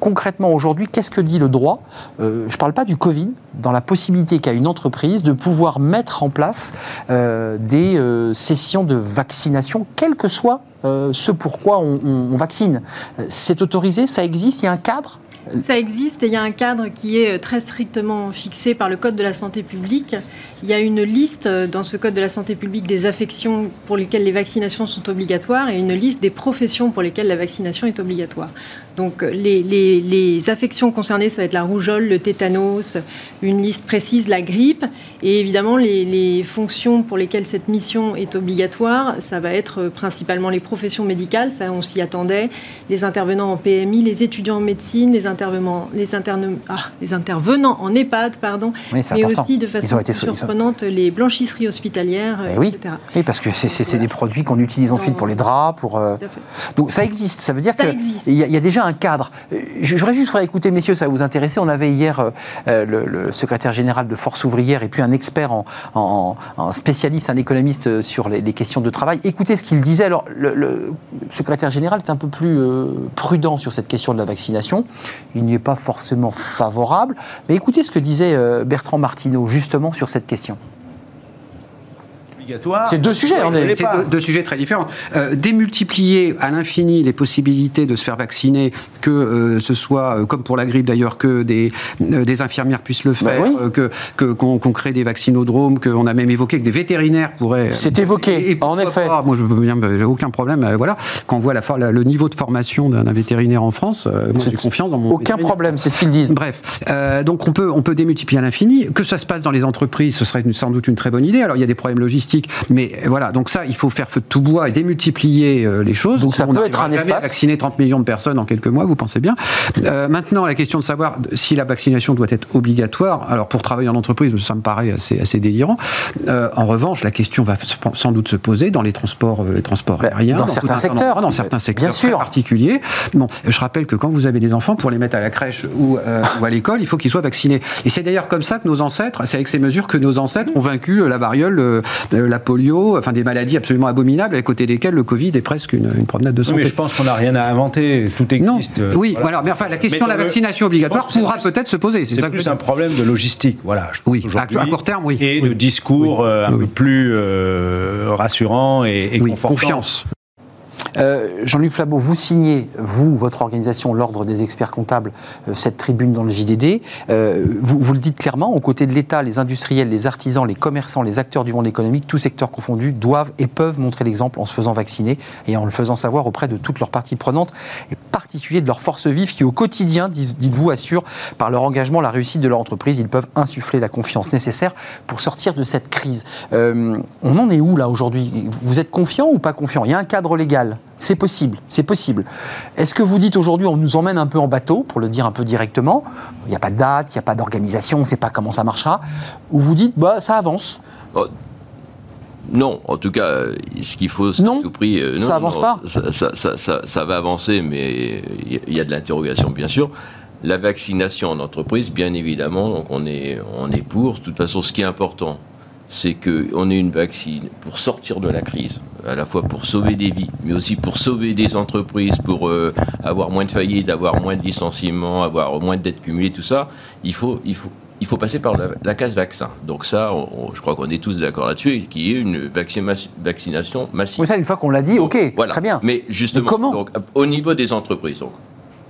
concrètement aujourd'hui, qu'est-ce que dit le droit? Je ne parle pas du Covid, dans la possibilité qu'a une entreprise de pouvoir mettre en place des sessions de vaccination, quel que soit euh, ce pourquoi on, on vaccine. C'est autorisé, ça existe, il y a un cadre? Ça existe et il y a un cadre qui est très strictement fixé par le Code de la santé publique. Il y a une liste dans ce Code de la santé publique des affections pour lesquelles les vaccinations sont obligatoires et une liste des professions pour lesquelles la vaccination est obligatoire. Donc les, les, affections concernées, ça va être la rougeole, le tétanos, une liste précise, la grippe, et évidemment les, fonctions pour lesquelles cette mission est obligatoire, ça va être principalement les professions médicales, ça on s'y attendait, les intervenants en PMI, les étudiants en médecine, les intervenants, les, interne, ah, les intervenants en EHPAD, pardon, mais aussi de façon surprenante les blanchisseries hospitalières, eh oui. etc. Oui, parce que c'est des produits qu'on utilise ensuite pour les draps, pour. Euh, donc ça existe, ça veut dire qu'il y, y, a déjà un cadre. J'aurais juste faire écouter, messieurs, ça va vous intéresser. On avait hier euh, euh, le, secrétaire général de Force ouvrière et puis un expert en, spécialiste, un économiste euh, sur les, questions de travail. Écoutez ce qu'il disait. Alors, le, secrétaire général est un peu plus prudent sur cette question de la vaccination. Il n'y est pas forcément favorable. Mais écoutez ce que disait Bertrand Martineau justement sur cette question. C'est deux sujets, on est. C'est deux, sujets très différents. Euh, démultiplier à l'infini les possibilités de se faire vacciner, que euh, ce soit, euh, comme pour la grippe d'ailleurs, que des, des infirmières puissent le bah faire, que qu'on crée des vaccinodromes, qu'on a même évoqué que des vétérinaires pourraient. C'est évoqué, en effet. moi, je bien, j'ai aucun problème. voilà, quand on voit la, le niveau de formation d'un vétérinaire en France, moi, j'ai confiance dans mon. Aucun problème, c'est ce qu'ils disent. Bref, donc on peut on peut démultiplier à l'infini. Que ça se passe dans les entreprises, ce serait sans doute une très bonne idée. Alors il y a des problèmes logistiques mais voilà, donc ça, il faut faire feu de tout bois et démultiplier euh, les choses. Donc ça peut être un espace. Vacciner 30 millions de personnes en quelques mois, vous pensez bien. Euh, maintenant, la question de savoir si la vaccination doit être obligatoire. Alors pour travailler en entreprise, ça me paraît assez, assez délirant. Euh, en revanche, la question va sans doute se poser dans les transports, les transports bah, aériens, dans, certains secteurs, dans certains secteurs bien sûr. particuliers. Bon, je rappelle que quand vous avez des enfants, pour les mettre à la crèche ou, ou à l'école, il faut qu'ils soient vaccinés. Et c'est d'ailleurs comme ça que nos ancêtres, c'est avec ces mesures que nos ancêtres ont vaincu la variole, la polio, enfin des maladies absolument abominables, à côté desquelles le Covid est presque une, promenade de santé. mais je pense qu'on n'a rien à inventer, tout existe. Non. Oui, voilà. Mais enfin, la question de la vaccination obligatoire pourra peut-être se poser. C'est plus un problème de logistique, voilà. oui, à, court terme, oui. Et de discours euh, un peu plus euh, rassurant et, et. Confiance. Euh, Jean-Luc Flabot, vous signez, vous, votre organisation, l'Ordre des experts comptables, euh, cette tribune dans le JDD. Euh, vous, le dites clairement, aux côtés de l'État, les industriels, les artisans, les commerçants, les acteurs du monde économique, tous secteurs confondus, doivent et peuvent montrer l'exemple en se faisant vacciner et en le faisant savoir auprès de toutes leurs parties prenantes, et particulier de leurs forces vives qui, au quotidien, dites-vous, assurent par leur engagement la réussite de leur entreprise. Ils peuvent insuffler la confiance nécessaire pour sortir de cette crise. on en est où là aujourd'hui? Vous êtes confiant ou pas confiant? Il y a un cadre légal c'est possible, c'est possible. Est-ce que vous dites aujourd'hui on nous emmène un peu en bateau, pour le dire un peu directement Il n'y a pas de date, il n'y a pas d'organisation, on ne sait pas comment ça marchera. Ou vous dites bah ça avance? Oh, non, en tout cas, ce qu'il faut, c'est à tout prix. Euh, ça avance pas? Ça, va avancer, mais il y a de l'interrogation, bien sûr. La vaccination en entreprise, bien évidemment, donc on est, on est pour. De toute façon, ce qui est important, c'est qu'on ait une vaccine pour sortir de la crise, à la fois pour sauver des vies, mais aussi pour sauver des entreprises, pour euh, avoir moins de faillites, avoir moins de licenciements, avoir moins de dettes cumulées, tout ça. Il faut, il faut, il faut passer par la, case vaccin. Donc ça, je crois qu'on est tous d'accord là-dessus, qu'il y ait une vaccination massive. Oui, ça, une fois qu'on l'a dit, ok, très bien. Mais justement, comment au niveau des entreprises, donc,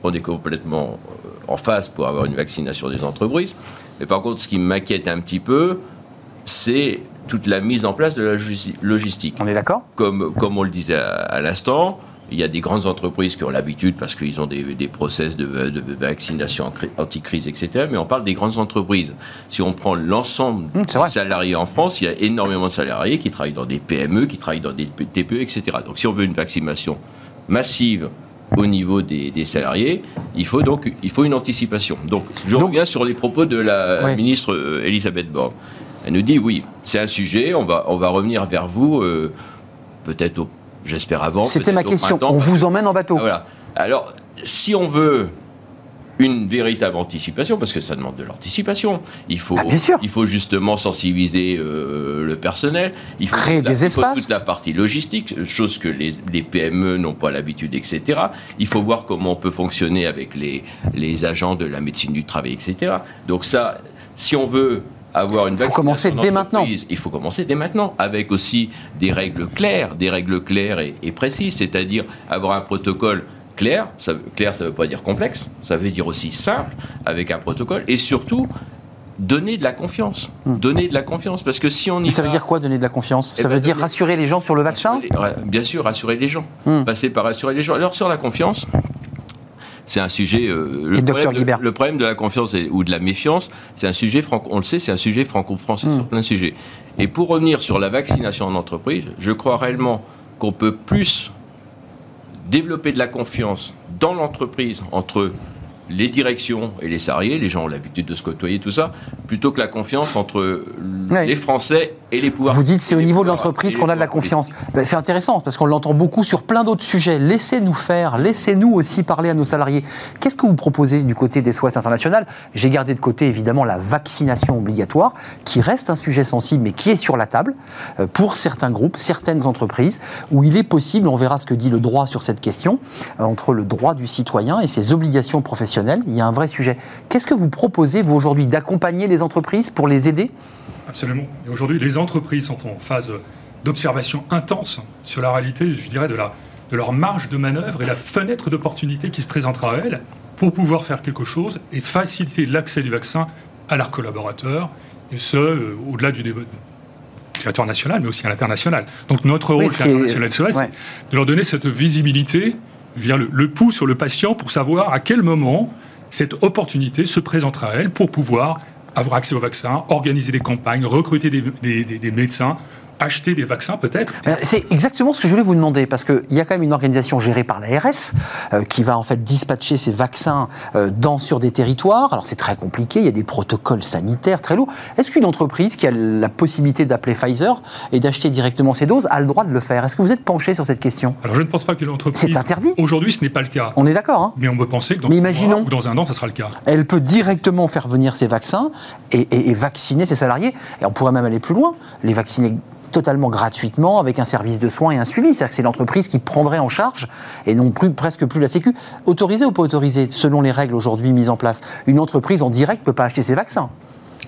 on est complètement euh, en phase pour avoir une vaccination des entreprises. Mais par contre, ce qui m'inquiète un petit peu, c'est toute la mise en place de la logistique. On est d'accord? Comme, comme on le disait à, l'instant, il y a des grandes entreprises qui ont l'habitude parce qu'ils ont des, des process de, vaccination anti-crise, etc. Mais on parle des grandes entreprises. Si on prend l'ensemble mmh, des salariés en France, il y a énormément de salariés qui travaillent dans des PME, qui travaillent dans des TPE, etc. Donc si on veut une vaccination massive au niveau des, salariés, il faut donc il faut une anticipation. Donc je reviens sur les propos de la ministre euh, Elisabeth Borne. Elle nous dit oui, c'est un sujet, on va, on va revenir vers vous, euh, peut-être j'espère avant. C'était ma au question. On vous emmène en bateau. Voilà. Alors, si on veut une véritable anticipation, parce que ça demande de l'anticipation, il faut, Ah, bien sûr. il faut justement sensibiliser euh, le personnel, il faut, Créer la- des il faut espaces. toute la partie logistique, chose que les, les PME n'ont pas l'habitude, etc. Il faut voir comment on peut fonctionner avec les, les agents de la médecine du travail, etc. Donc ça, si on veut avoir une Il faut commencer dès maintenant. il faut commencer dès maintenant, avec aussi des règles claires, des règles claires et, et précises, c'est-à-dire avoir un protocole clair. Ça, clair, ça ne veut pas dire complexe, ça veut dire aussi simple, avec un protocole, et surtout donner de la confiance. Donner de la confiance, parce que si on y Hmm. Mais ça veut dire quoi donner de la confiance? Eh Ça ben, veut dire donner- rassurer les gens sur le vaccin? Les- Bien sûr, rassurer les gens. Hmm. Passer par rassurer les gens. Alors sur la confiance, c'est un sujet. euh, le, problème, le, de la confiance et- ou de la méfiance, c'est un sujet franco. On le sait, c'est un sujet franco-français Hmm. sur plein de sujets. Et pour revenir sur la vaccination en entreprise, je crois réellement qu'on peut plus développer de la confiance dans l'entreprise entre les directions et les salariés, les gens ont l'habitude de se côtoyer, tout ça, plutôt que la confiance entre les Français et les pouvoirs. Vous dites c'est au niveau de l'entreprise qu'on a de la confiance. Ben, c'est intéressant parce qu'on l'entend beaucoup sur plein d'autres sujets. Laissez-nous faire, laissez-nous aussi parler à nos salariés. Qu'est-ce que vous proposez du côté des SOS International J'ai gardé de côté évidemment la vaccination obligatoire qui reste un sujet sensible mais qui est sur la table euh, pour certains groupes, certaines entreprises où il est possible, on verra ce que dit le droit sur cette question, euh, entre le droit du citoyen et ses obligations professionnelles, il y a un vrai sujet. Qu'est-ce que vous proposez vous aujourd'hui d'accompagner les entreprises pour les aider? Absolument. Et aujourd'hui, les entreprises sont en phase d'observation intense sur la réalité, je dirais, de, la, de leur marge de manœuvre et la fenêtre d'opportunité qui se présentera à elles pour pouvoir faire quelque chose et faciliter l'accès du vaccin à leurs collaborateurs, et ce, euh, au-delà du débat territoire national, mais aussi à l'international. Donc notre rôle, international SOS, ouais. c'est de leur donner cette visibilité, je veux dire, le, le pouls sur le patient pour savoir à quel moment cette opportunité se présentera à elle pour pouvoir avoir accès au vaccin, organiser des campagnes, recruter des, médecins, acheter des vaccins peut-être. Euh, C'est exactement ce que je voulais vous demander, parce qu'il y a quand même une organisation gérée par l'ARS euh, qui va en fait dispatcher ces vaccins euh, dans, sur des territoires. Alors c'est très compliqué, il y a des protocoles sanitaires très lourds. Est-ce qu'une entreprise qui a la possibilité d'appeler Pfizer et d'acheter directement ces doses a le droit de le faire? Est-ce que vous êtes penché sur cette question? Alors je ne pense pas que l'entreprise... C'est interdit. Aujourd'hui, ce n'est pas le cas. On est d'accord hein Mais on peut penser que dans Mais imaginons- mois ou dans un an, ça sera le cas. Elle peut directement faire venir ces vaccins et, et- et vacciner ses salariés. Et on pourrait même aller plus loin, les vacciner totalement gratuitement avec un service de soins et un suivi. C'est-à-dire que c'est l'entreprise qui prendrait en charge et non plus, presque plus la Sécu. Autorisé ou pas autorisé, selon les règles aujourd'hui mises en place Une entreprise en direct ne peut pas acheter ses vaccins.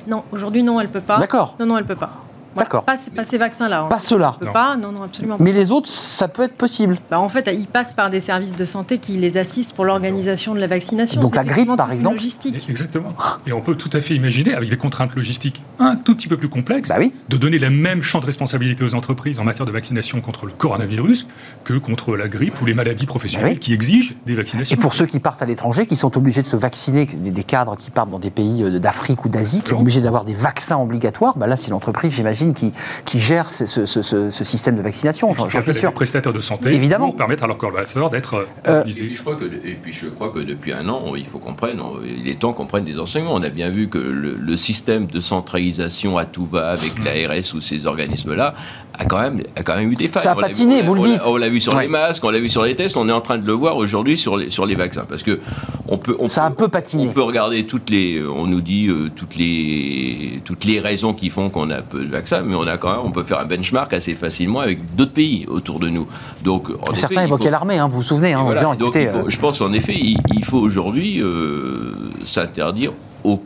Non, aujourd'hui, non, elle peut pas. D'accord. Non, non, elle peut pas. Voilà, D'accord. Pas, ces- pas ces vaccins-là. hein. Pas Non. pas. Non, non, absolument pas. Mais les autres, ça peut être possible. Bah, en fait, ils passent par des services de santé qui les assistent pour l'organisation de la vaccination. Donc la grippe, par exemple logistique. Exactement. Et on peut tout à fait imaginer, avec des contraintes logistiques un tout petit peu plus complexes, Bah oui. de donner le même champ de responsabilité aux entreprises en matière de vaccination contre le coronavirus que contre la grippe ou les maladies professionnelles Bah oui. qui exigent des vaccinations. Et pour ceux qui partent à l'étranger, qui sont obligés de se vacciner, des cadres qui partent dans des pays euh, d'Afrique ou d'Asie, qui sont obligés d'avoir des vaccins obligatoires, bah là c'est l'entreprise, j'imagine, qui, qui gère ce, ce- ce- ce- ce système de vaccination, j'en suis sûr. des prestataires de santé Évidemment. pour permettre à leurs collaborateurs d'être euh, Euh, Et puis, je crois que, et puis je crois que depuis un an, il faut qu'on prenne, il est temps qu'on prenne des enseignements. On a bien vu que le, le système de centralisation à tout va avec l'ARS ou ces organismes-là a quand même, a quand même eu des failles. Ça a On l'a vu- patiné, on vous le on dites. On l'a vu sur Ouais. les masques, on l'a vu sur les tests, on est en train de le voir aujourd'hui sur les, sur les vaccins. Parce que on peut, on Ça a un peu patiné. On peut regarder toutes les, on nous dit euh, toutes les, toutes les raisons qui font qu'on a peu de vaccins, mais on a quand même, on peut faire un benchmark assez facilement avec d'autres pays autour de nous. Donc, en Certains évoquaient faut- l'armée, hein, vous vous souvenez, hein, et en voilà. disant, Donc, écoutez, il faut- euh, je pense en effet, il, il faut aujourd'hui euh, s'interdire. Au-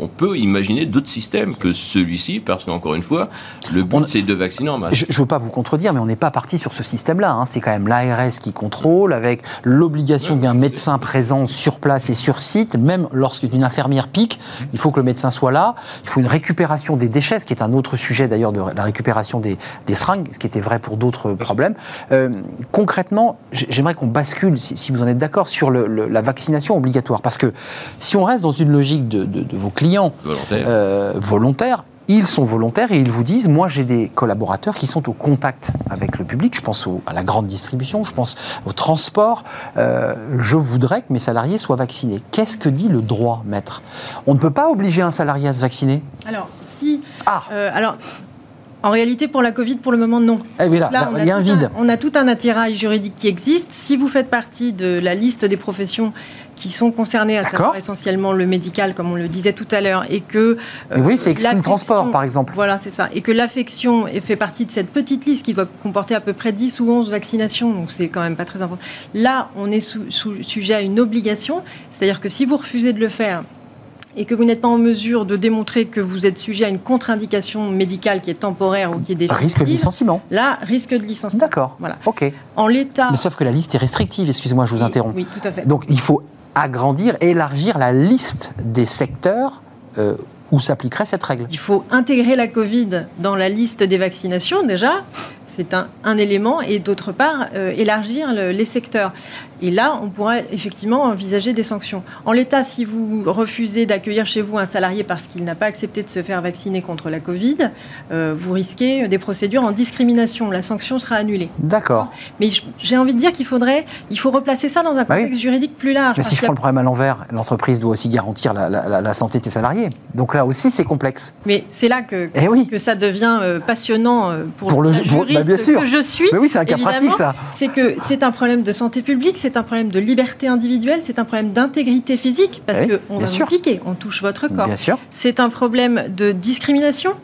On peut imaginer d'autres systèmes que celui-ci, parce qu'encore une fois, le but c'est de vacciner en masse. Je ne veux pas vous contredire, mais on n'est pas parti sur ce système-là. hein. C'est quand même l'ARS qui contrôle, avec l'obligation Ouais, d'un médecin présent sur place et sur site. Même lorsqu'une infirmière pique, il faut que le médecin soit là. Il faut une récupération des déchets, ce qui est un autre sujet d'ailleurs de la récupération des, des seringues, ce qui était vrai pour d'autres problèmes. Euh, concrètement, j'aimerais qu'on bascule, si, si vous en êtes d'accord, sur le- le- la vaccination obligatoire. Parce que si on reste dans une logique de, de- de vos clients Volontaire. euh, volontaires. Ils sont volontaires et ils vous disent, moi j'ai des collaborateurs qui sont au contact avec le public, je pense au- à la grande distribution, je pense au transport, Euh, je voudrais que mes salariés soient vaccinés. Qu'est-ce que dit le droit, maître? On ne peut pas obliger un salarié à se vacciner? Alors, si. Ah euh, alors, En réalité, pour la Covid, pour le moment, non. Eh oui, là, il y a un tout vide. on a tout un attirail juridique qui existe. Si vous faites partie de la liste des professions qui sont concernées, à savoir essentiellement le médical, comme on le disait tout à l'heure, et que oui, euh, c'est exclu le l'affection- transport, par exemple. Voilà, c'est ça. Et que l'affection fait partie de cette petite liste qui doit comporter à peu près 10 ou 11 vaccinations, donc c'est quand même pas très important. Là, on est sous, sous- sujet à une obligation, c'est-à-dire que si vous refusez de le faire, et que vous n'êtes pas en mesure de démontrer que vous êtes sujet à une contre-indication médicale qui est temporaire ou qui est définitive, Risque de licenciement. Là, risque de licenciement. D'accord. Voilà. Ok. En l'état. Mais sauf que la liste est restrictive, excusez-moi, je vous interromps. Oui, tout à fait. Donc il faut agrandir, élargir la liste des secteurs euh, où s'appliquerait cette règle. Il faut intégrer la Covid dans la liste des vaccinations déjà. C'est un, élément. Et d'autre part, euh, élargir le- les secteurs. Et là, on pourra effectivement envisager des sanctions. En l'état, si vous refusez d'accueillir chez vous un salarié parce qu'il n'a pas accepté de se faire vacciner contre la Covid, euh, vous risquez des procédures en discrimination. La sanction sera annulée. D'accord. Mais j'ai envie de dire qu'il faudrait, il faut replacer ça dans un Bah oui. contexte juridique plus large. Mais si je prends le problème à l'envers, l'entreprise doit aussi garantir la, la- la- la santé de ses salariés. Donc là aussi, c'est complexe. Mais c'est là que, Eh oui. que ça devient euh, passionnant euh, pour, Pour le- la pour- bah, juriste bien sûr. que je suis. Mais oui, c'est un cas évidemment. pratique, ça. C'est que c'est un problème de santé publique, c'est un problème de liberté individuelle, c'est un problème d'intégrité physique, parce oui, qu'on va sûr. vous piquer, on touche votre corps. Bien sûr. C'est un problème de discrimination.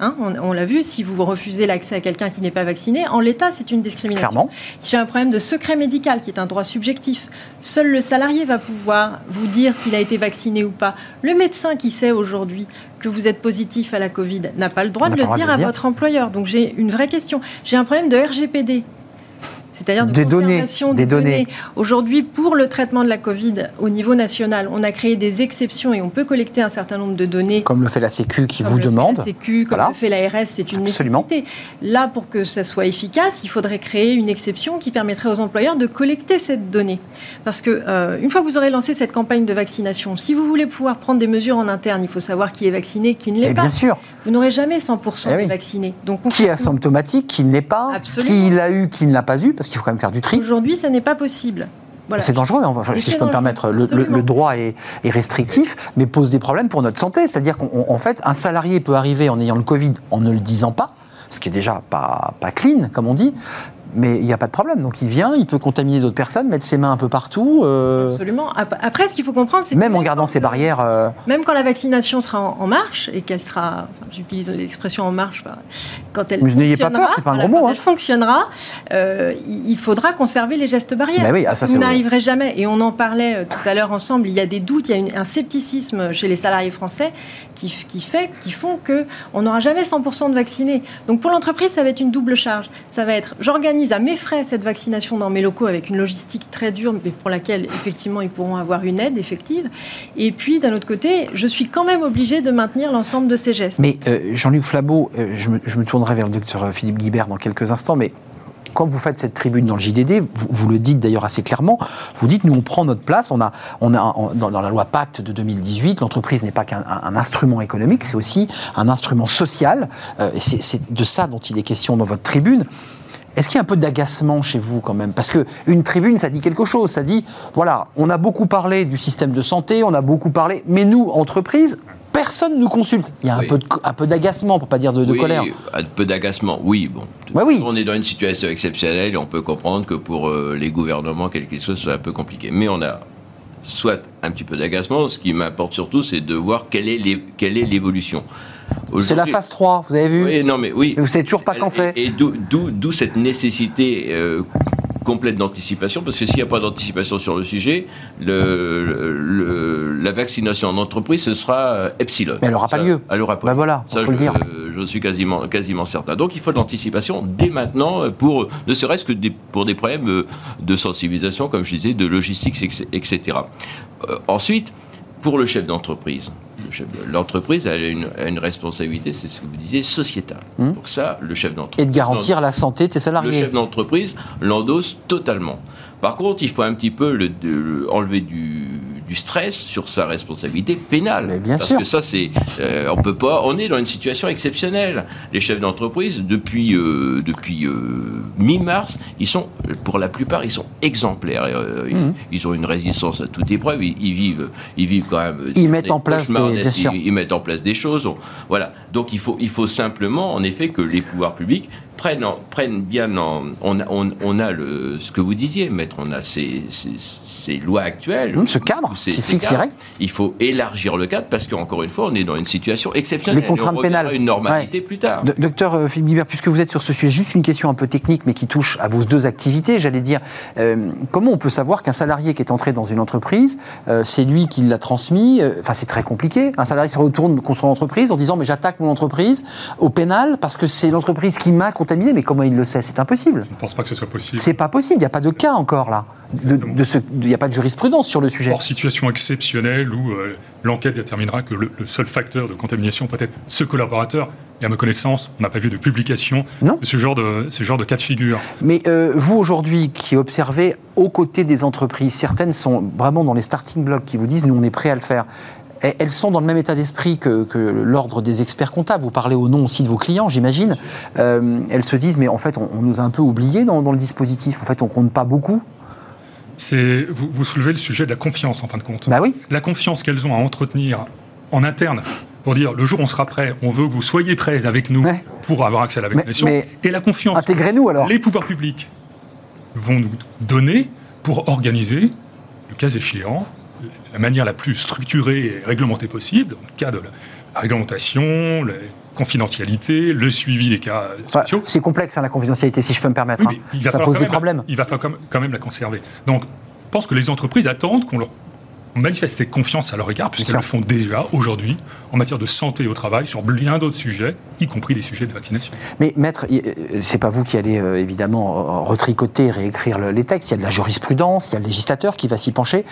hein, on on l'a vu, si vous refusez l'accès à quelqu'un qui n'est pas vacciné, en l'état, c'est une discrimination. Clairement. J'ai un problème de secret médical qui est un droit subjectif. Seul le salarié va pouvoir vous dire s'il a été vacciné ou pas. Le médecin qui sait aujourd'hui que vous êtes positif à la Covid n'a pas le droit de le dire le à dire. votre employeur. Donc j'ai une vraie question. J'ai un problème de RGPD. C'est-à-dire de Des données, des données. Aujourd'hui, pour le traitement de la Covid au niveau national, on a créé des exceptions et on peut collecter un certain nombre de données Comme le fait la Sécu qui comme vous le fait demande. La Sécu, comme Voilà. le fait l'ARS, c'est une Absolument. nécessité. Là, pour que ça soit efficace, il faudrait créer une exception qui permettrait aux employeurs de collecter cette donnée. Parce que euh, une fois que vous aurez lancé cette campagne de vaccination, si vous voulez pouvoir prendre des mesures en interne, il faut savoir qui est vacciné, qui ne l'est pas. bien sûr. Vous n'aurez jamais 100% Eh de vaccinés. Donc Qui est asymptomatique, qui ne l'est pas, Absolument. qui l'a eu, qui ne l'a pas eu, parce qu'il faut quand même faire du tri. aujourd'hui, ça n'est pas possible. Voilà. C'est dangereux, hein. enfin, si je peux me permettre. Le, le- absolument. le droit est, est restrictif, mais pose des problèmes pour notre santé. C'est-à-dire qu'en fait, un salarié peut arriver en ayant le Covid en ne le disant pas, ce qui est déjà pas, pas clean, comme on dit, mais il n'y a pas de problème. Donc il vient, il peut contaminer d'autres personnes, mettre ses mains un peu partout, euh, Absolument. Ap- Après, ce qu'il faut comprendre, c'est que même en gardant ses barrières. euh, Même quand la vaccination sera en, en marche et qu'elle sera, enfin, j'utilise l'expression en marche, quand elle n'ayez pas fonctionnera, peur, pas un gros mot, quand hein. elle fonctionnera, euh, il faudra conserver les gestes barrières. Bah oui, ah, ça, vous n'arriverez jamais. Et on en parlait tout à l'heure ensemble. Il y a des doutes, il y a une- un scepticisme chez les salariés français qui, qui fait, qui font que on n'aura jamais 100% de vaccinés. Donc pour l'entreprise, ça va être une double charge. Ça va être, j'organise à mes frais cette vaccination dans mes locaux avec une logistique très dure, mais pour laquelle effectivement ils pourront avoir une aide effective. Et puis d'un autre côté, je suis quand même obligé de maintenir l'ensemble de ces gestes. Mais euh, Jean-Luc Flabeau, euh, je, me, tournerai vers le docteur Philippe Guibert dans quelques instants, mais quand vous faites cette tribune dans le JDD, vous, le dites d'ailleurs assez clairement, vous dites nous on prend notre place, on a, on a dans, la loi Pacte de 2018, l'entreprise n'est pas qu'un un- un instrument économique, c'est aussi un instrument social, euh, c'est de ça dont il est question dans votre tribune. Est-ce qu'il y a un peu d'agacement chez vous quand même? Parce que une tribune, ça dit quelque chose. Ça dit, voilà, on a beaucoup parlé du système de santé, on a beaucoup parlé, mais nous, entreprises, personne ne nous consulte. Il y a un Oui. peu un d'agacement, pour pas dire de, de oui, colère. Un peu d'agacement, oui. Bon, Ouais, oui. on est dans une situation exceptionnelle et on peut comprendre que pour euh, les gouvernements, quel qu'il soit, un peu compliqué. Mais on a soit un petit peu d'agacement. Ce qui m'importe surtout, c'est de voir quelle est l'évolution. C'est la phase 3, vous avez vu Oui, non, mais oui. Vous savez toujours pas quand c'est. Et, et d'où- cette nécessité euh, complète d'anticipation, parce que s'il n'y a pas d'anticipation sur le sujet, le, le- la vaccination en entreprise, ce sera euh, epsilon. Mais elle aura pas lieu. Elle aura pas Bah lieu. voilà, Ça, faut le je, dire. je suis quasiment, quasiment certain. Donc il faut de l'anticipation dès maintenant, euh, pour, ne serait-ce que des- pour des problèmes de sensibilisation, comme je disais, de logistique, etc. Euh, ensuite, pour le chef d'entreprise, l'entreprise a une, a une responsabilité, c'est ce que vous disiez, sociétale. Hum. Donc ça, le chef d'entreprise. Et de garantir la santé de ses Le salariés. chef d'entreprise l'endosse totalement. Par contre, il faut un petit peu le, le- enlever du, du stress sur sa responsabilité pénale. Mais bien Parce sûr. que ça, c'est, euh, on peut pas, on est dans une situation exceptionnelle. Les chefs d'entreprise, depuis euh, depuis euh, mi-mars, ils sont, pour la plupart, ils sont exemplaires. Euh, ils- Mhm. ils, ont une résistance à toute épreuve. Ils, ils vivent, ils vivent quand même. Ils mettent en place des- bien sûr. Ils, ils mettent en place des choses. On- voilà. Donc il faut il faut simplement, en effet, que les pouvoirs publics prennent, en- prennent bien en. On a, on, on a le, ce que vous disiez, maître, on a ces, ces, ces lois actuelles. Hum, ce cadre Ces- qui fixe les cadres. règles. Il faut élargir le cadre parce qu'encore une fois, on est dans une situation exceptionnelle. Les contraintes Et on reviendra pénales. une normalité plus tard. Do- Docteur euh, Philippe Guibert, puisque vous êtes sur ce sujet, juste une question un peu technique, mais qui touche à vos deux activités, j'allais dire, euh, comment on peut savoir qu'un salarié qui est entré dans une entreprise, euh, c'est lui qui l'a transmis euh, Enfin, c'est très compliqué. Un salarié se retourne contre son entreprise en disant, mais j'attaque mon entreprise au pénal parce que c'est l'entreprise qui m'a contaminé. Mais comment il le sait? C'est impossible. Je ne pense pas que ce soit possible. C'est pas possible. Il n'y a pas de cas encore là. De- Exactement. de ce- Il n'y a pas de jurisprudence sur le sujet. Hors situation exceptionnelle où euh, l'enquête déterminera que le, le seul facteur de contamination peut être ce collaborateur. Et à ma connaissance, on n'a pas vu de publication Non. ce genre de, ce genre de cas de figure. Mais euh, vous, aujourd'hui, qui observez aux côtés des entreprises, certaines sont vraiment dans les starting blocks qui vous disent nous, on est prêt à le faire. Elles sont dans le même état d'esprit que, que l'ordre des experts comptables. Vous parlez au nom aussi de vos clients, j'imagine. Euh, elles se disent, mais en fait, on, on nous a un peu oubliés dans, dans le dispositif. En fait, on compte pas beaucoup. C'est, vous, vous soulevez le sujet de la confiance, en fin de compte. Bah oui. La confiance qu'elles ont à entretenir en interne pour dire le jour où on sera prêt, on veut que vous soyez prêts avec nous Ouais. pour avoir accès à la vaccination. mais- et la confiance Intégrez-nous alors. les pouvoirs publics vont nous donner pour organiser, le cas échéant, la manière la plus structurée et réglementée possible, dans le cas de la réglementation, la confidentialité, le suivi des cas Enfin, spéciaux. c'est complexe, hein, la confidentialité, si je peux me permettre. Oui, hein. mais il va Ça pose des problèmes. Il va falloir quand même- quand même la conserver. Donc, je pense que les entreprises attendent qu'on leur manifeste confiance à leur égard, puisqu'elles le font déjà aujourd'hui en matière de santé au travail sur bien d'autres sujets, y compris des sujets de vaccination. Mais maître, euh, c'est pas vous qui allez euh, évidemment retricoter, réécrire le- les textes. Il y a de la jurisprudence, il y a le législateur qui va s'y pencher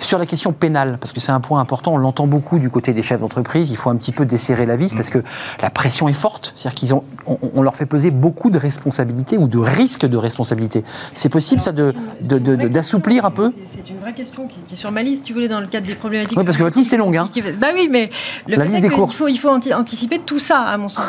sur la question pénale, parce que c'est un point important. On l'entend beaucoup du côté des chefs d'entreprise. Il faut un petit peu desserrer la vis parce que la pression est forte. C'est-à-dire qu'ils ont, on, on leur fait peser beaucoup de responsabilités ou de risques de responsabilité. C'est possible ça de de- de- de- d'assouplir un peu? C'est c'est une vraie question qui, qui est sur ma liste, si vous voulez, dans le cadre des problématiques. Oui, parce que votre liste est longue, hein. Bah oui, mais le La fait liste est des courses. Il faut, il faut anti- anticiper tout ça, à mon sens.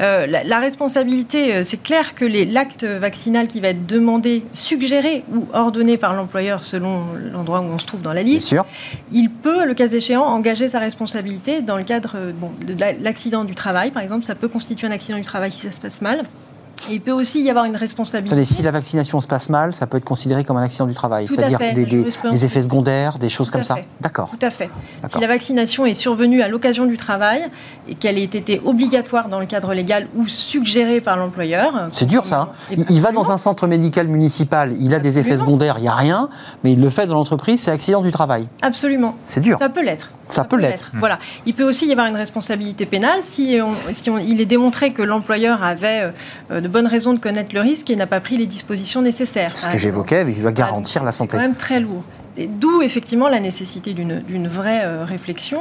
Euh, la, la responsabilité, euh, c'est clair que l'acte vaccinal qui va être demandé, suggéré ou ordonné par l'employeur selon l'endroit où on se trouve dans la liste, sûr. il peut, le cas échéant, engager sa responsabilité dans le cadre euh, bon, de la- l'accident du travail, par exemple. Ça peut constituer un accident du travail si ça se passe mal. Et il peut aussi y avoir une responsabilité. Attendez, si la vaccination se passe mal, ça peut être considéré comme un accident du travail, c'est-à-dire des, effets secondaires, des choses Tout comme ça. D'accord. Tout à fait. Si la vaccination est survenue à l'occasion du travail et qu'elle ait été obligatoire dans le cadre légal ou suggérée par l'employeur. C'est dur ça. hein. Eh Il, ben, il va dans un centre médical municipal, il a des effets secondaires, il n'y a rien, mais il le fait dans l'entreprise, c'est accident du travail. Absolument. C'est dur. Ça peut l'être. Ça peut l'être. Voilà. Il peut aussi y avoir une responsabilité pénale si, on- si on- il est démontré que l'employeur avait euh, de bonnes raisons de connaître le risque et n'a pas pris les dispositions nécessaires. Ce que j'évoquais, il doit Ah, garantir la c'est santé. quand même très lourd. D'où effectivement la nécessité d'une d'une vraie euh, réflexion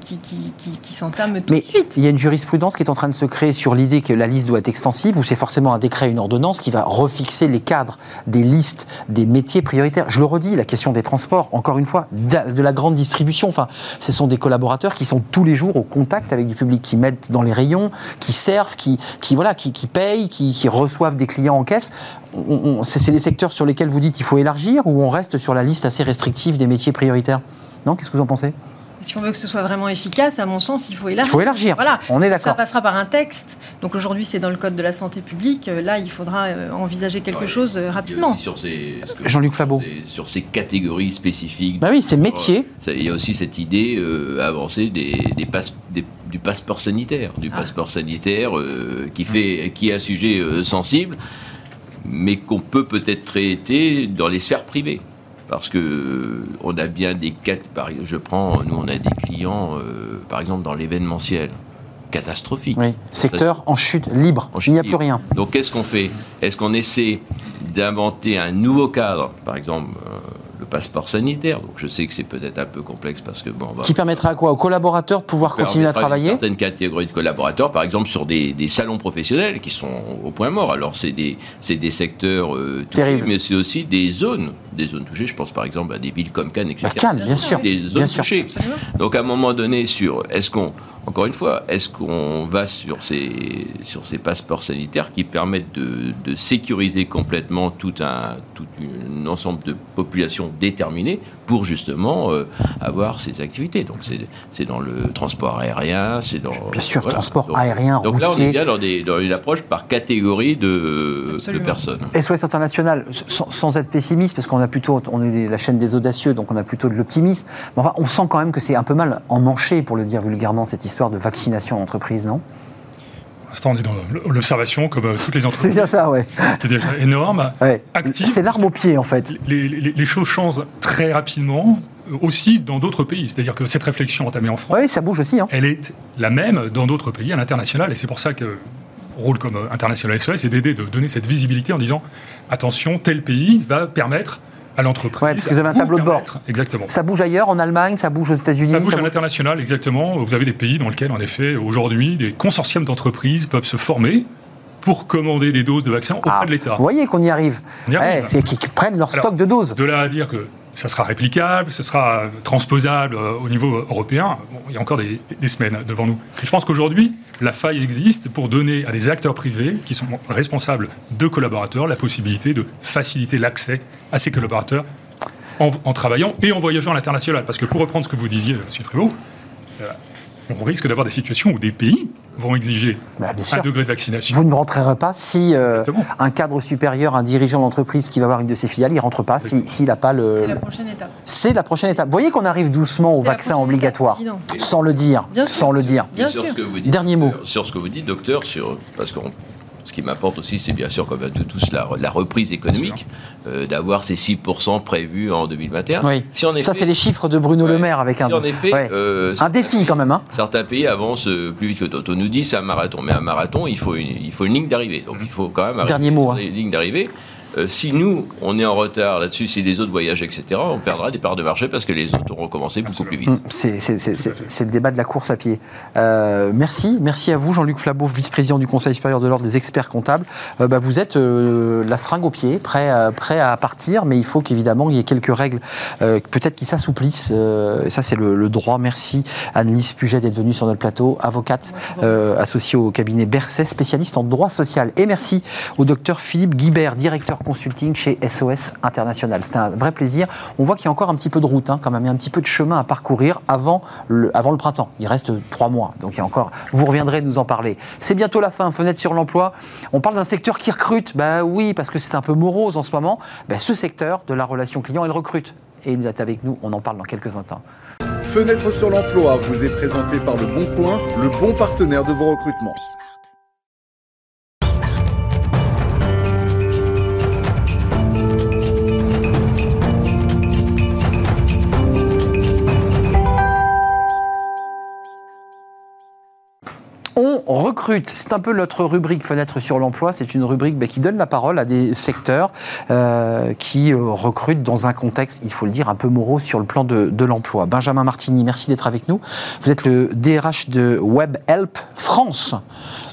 qui, qui, qui- qui s'entame tout Mais de suite. il y a une jurisprudence qui est en train de se créer sur l'idée que la liste doit être extensive, ou c'est forcément un décret, une ordonnance qui va refixer les cadres des listes des métiers prioritaires. Je le redis, la question des transports, encore une fois, de la grande distribution. Enfin, ce sont des collaborateurs qui sont tous les jours au contact avec du public, qui mettent dans les rayons, qui servent, qui, qui voilà, qui, qui payent, qui, qui reçoivent des clients en caisse. C'est des secteurs sur lesquels vous dites qu'il faut élargir, ou on reste sur la liste assez restrictive des métiers prioritaires? Non? Qu'est-ce que vous en pensez? Si on veut que ce soit vraiment efficace, à mon sens, il faut Il élargir. faut élargir. Voilà. On est Ça d'accord. passera par un texte. Donc aujourd'hui, c'est dans le code de la santé publique. Euh, Là, il faudra euh, envisager quelque Ouais, chose euh, il rapidement. Sur ces, Jean-Luc Flabeau. sur ces- catégories spécifiques. Bah oui, c'est métier. Ça, Il y a aussi cette idée euh, avancée des, des passe- des- du passeport sanitaire, du Ah. passeport sanitaire euh, qui fait, qui est un sujet euh, sensible, mais qu'on peut peut-être traiter dans les sphères privées. Parce que euh, on a bien des Je prends, nous, on a des clients, euh, par exemple, dans l'événementiel, catastrophique. Oui. Secteur en chute libre. En Il n'y a plus rien. Donc qu'est-ce qu'on fait? Est-ce qu'on essaie d'inventer un nouveau cadre, par exemple euh, le passeport sanitaire. Donc je sais que c'est peut-être un peu complexe parce que bon. Qui permettra à quoi Aux collaborateurs de pouvoir continuer à travailler Certaines catégories de collaborateurs, par exemple sur des, salons professionnels qui sont au point mort. Alors c'est des, des secteurs euh, touchés, mais c'est aussi des zones, des zones touchées. Je pense par exemple à des villes comme Cannes, etc. Cannes, bien sûr. Des zones touchées. Donc à un moment donné, sur est-ce qu'on encore une fois, est-ce qu'on va sur ces, sur ces passeports sanitaires qui permettent de, sécuriser complètement tout un, tout un ensemble de populations déterminées pour justement euh, avoir ces activités? Donc c'est dans le transport aérien, c'est dans... Bien sûr, transport aérien, Donc là, on est bien dans, une approche par catégorie de, de personnes. SOS International, sans, être pessimiste, parce qu'on a plutôt, on est la chaîne des audacieux, donc on a plutôt de l'optimisme, enfin, on sent quand même que c'est un peu mal emmanché, pour le dire vulgairement, cette histoire histoire de vaccination d'entreprise, non? Pour l'instant, on est dans l'observation, comme euh, toutes les entreprises. C'est bien ça, ouais. C'est déjà énorme, actif. C'est l'arme au pied, en fait. Les, choses changent très rapidement, euh, aussi dans d'autres pays. C'est-à-dire que cette réflexion entamée en France, oui, ça bouge aussi. Hein. Elle est la même dans d'autres pays, à l'international, et c'est pour ça que rôle comme euh, international SOS, c'est d'aider, de donner cette visibilité en disant attention, tel pays va permettre à l'entreprise. Ouais, parce que vous avez un tableau de bord. Exactement. Ça bouge ailleurs, en Allemagne, ça bouge aux États-Unis Ça bouge à l'international, exactement. Vous avez des pays dans lesquels, en effet, aujourd'hui, des consortiums d'entreprises peuvent se former pour commander des doses de vaccins auprès ah, de l'État. Vous voyez qu'on y arrive. c'est qu'ils prennent leur stock de doses. De là à dire que ça sera réplicable, ça sera transposable euh, au niveau européen. il y a encore des, semaines devant nous. je pense qu'aujourd'hui, la faille existe pour donner à des acteurs privés qui sont responsables de collaborateurs la possibilité de faciliter l'accès à ces collaborateurs en, travaillant et en voyageant à l'international. Parce que pour reprendre ce que vous disiez, M. Frémaux, euh, on risque d'avoir des situations où des pays vont exiger bah, un degré de vaccination. Vous ne rentrerez pas si euh, un cadre supérieur, un dirigeant d'entreprise qui va avoir une de ses filiales, il ne rentre pas s'il n'a pas le... C'est la prochaine étape. C'est la prochaine étape. Vous voyez qu'on arrive doucement au vaccin obligatoire, sans le dire. Bien sans le dire. Bien sûr. Dernier mot. Sur ce que vous dites, docteur, sur, parce qu'on ce qui m'apporte aussi, c'est bien sûr, comme à tous, la, la reprise économique, euh, d'avoir ces 6% prévus en 2021. Oui. Si Ça, c'est les chiffres de Bruno Le Maire avec un, en effet, euh, un défi quand même. Hein. Certains pays avancent euh, plus vite que d'autres. On nous dit c'est un marathon, mais un marathon, il faut une, il faut une ligne d'arrivée. Donc il faut quand même Dernier mot, hein. les lignes d'arrivée. Euh, si nous, on est en retard là-dessus, si les autres voyagent, etc., on perdra des parts de marché parce que les autres auront commencé beaucoup plus vite. Hum, c'est le débat de la course à pied. Euh, merci, merci à vous, Jean-Luc Flabot, vice-président du Conseil supérieur de l'ordre des experts comptables. Euh, bah, vous êtes la seringue au pied, prêt, prêt à partir, mais il faut qu'évidemment il y ait quelques règles, peut-être qui s'assouplissent. ça, c'est le, droit. Merci, Annelise Puget, d'être venue sur notre plateau, avocate associée au cabinet Berset, spécialiste en droit social. Et merci au docteur Philippe Guibert, directeur consulting chez SOS International. C'était un vrai plaisir. On voit qu'il y a encore un petit peu de route, hein, quand même, il y a un petit peu de chemin à parcourir avant le, avant le printemps. Il reste trois mois, donc il y a encore. Vous reviendrez nous en parler. C'est bientôt la fin, fenêtre sur l'emploi. On parle d'un secteur qui recrute. Ben oui, parce que c'est un peu morose en ce moment. Ben, ce secteur de la relation client, il recrute. Et il est avec nous. On en parle dans quelques instants. Fenêtre sur l'emploi vous est présenté par Le Bon Coin, le bon partenaire de vos recrutements. On recrute. C'est un peu notre rubrique Fenêtre sur l'emploi. C'est une rubrique bah, qui donne la parole à des secteurs euh, qui euh, recrutent dans un contexte, il faut le dire, un peu morose sur le plan de, l'emploi. Benjamin Martini, merci d'être avec nous. Vous êtes le DRH de WebHelp France.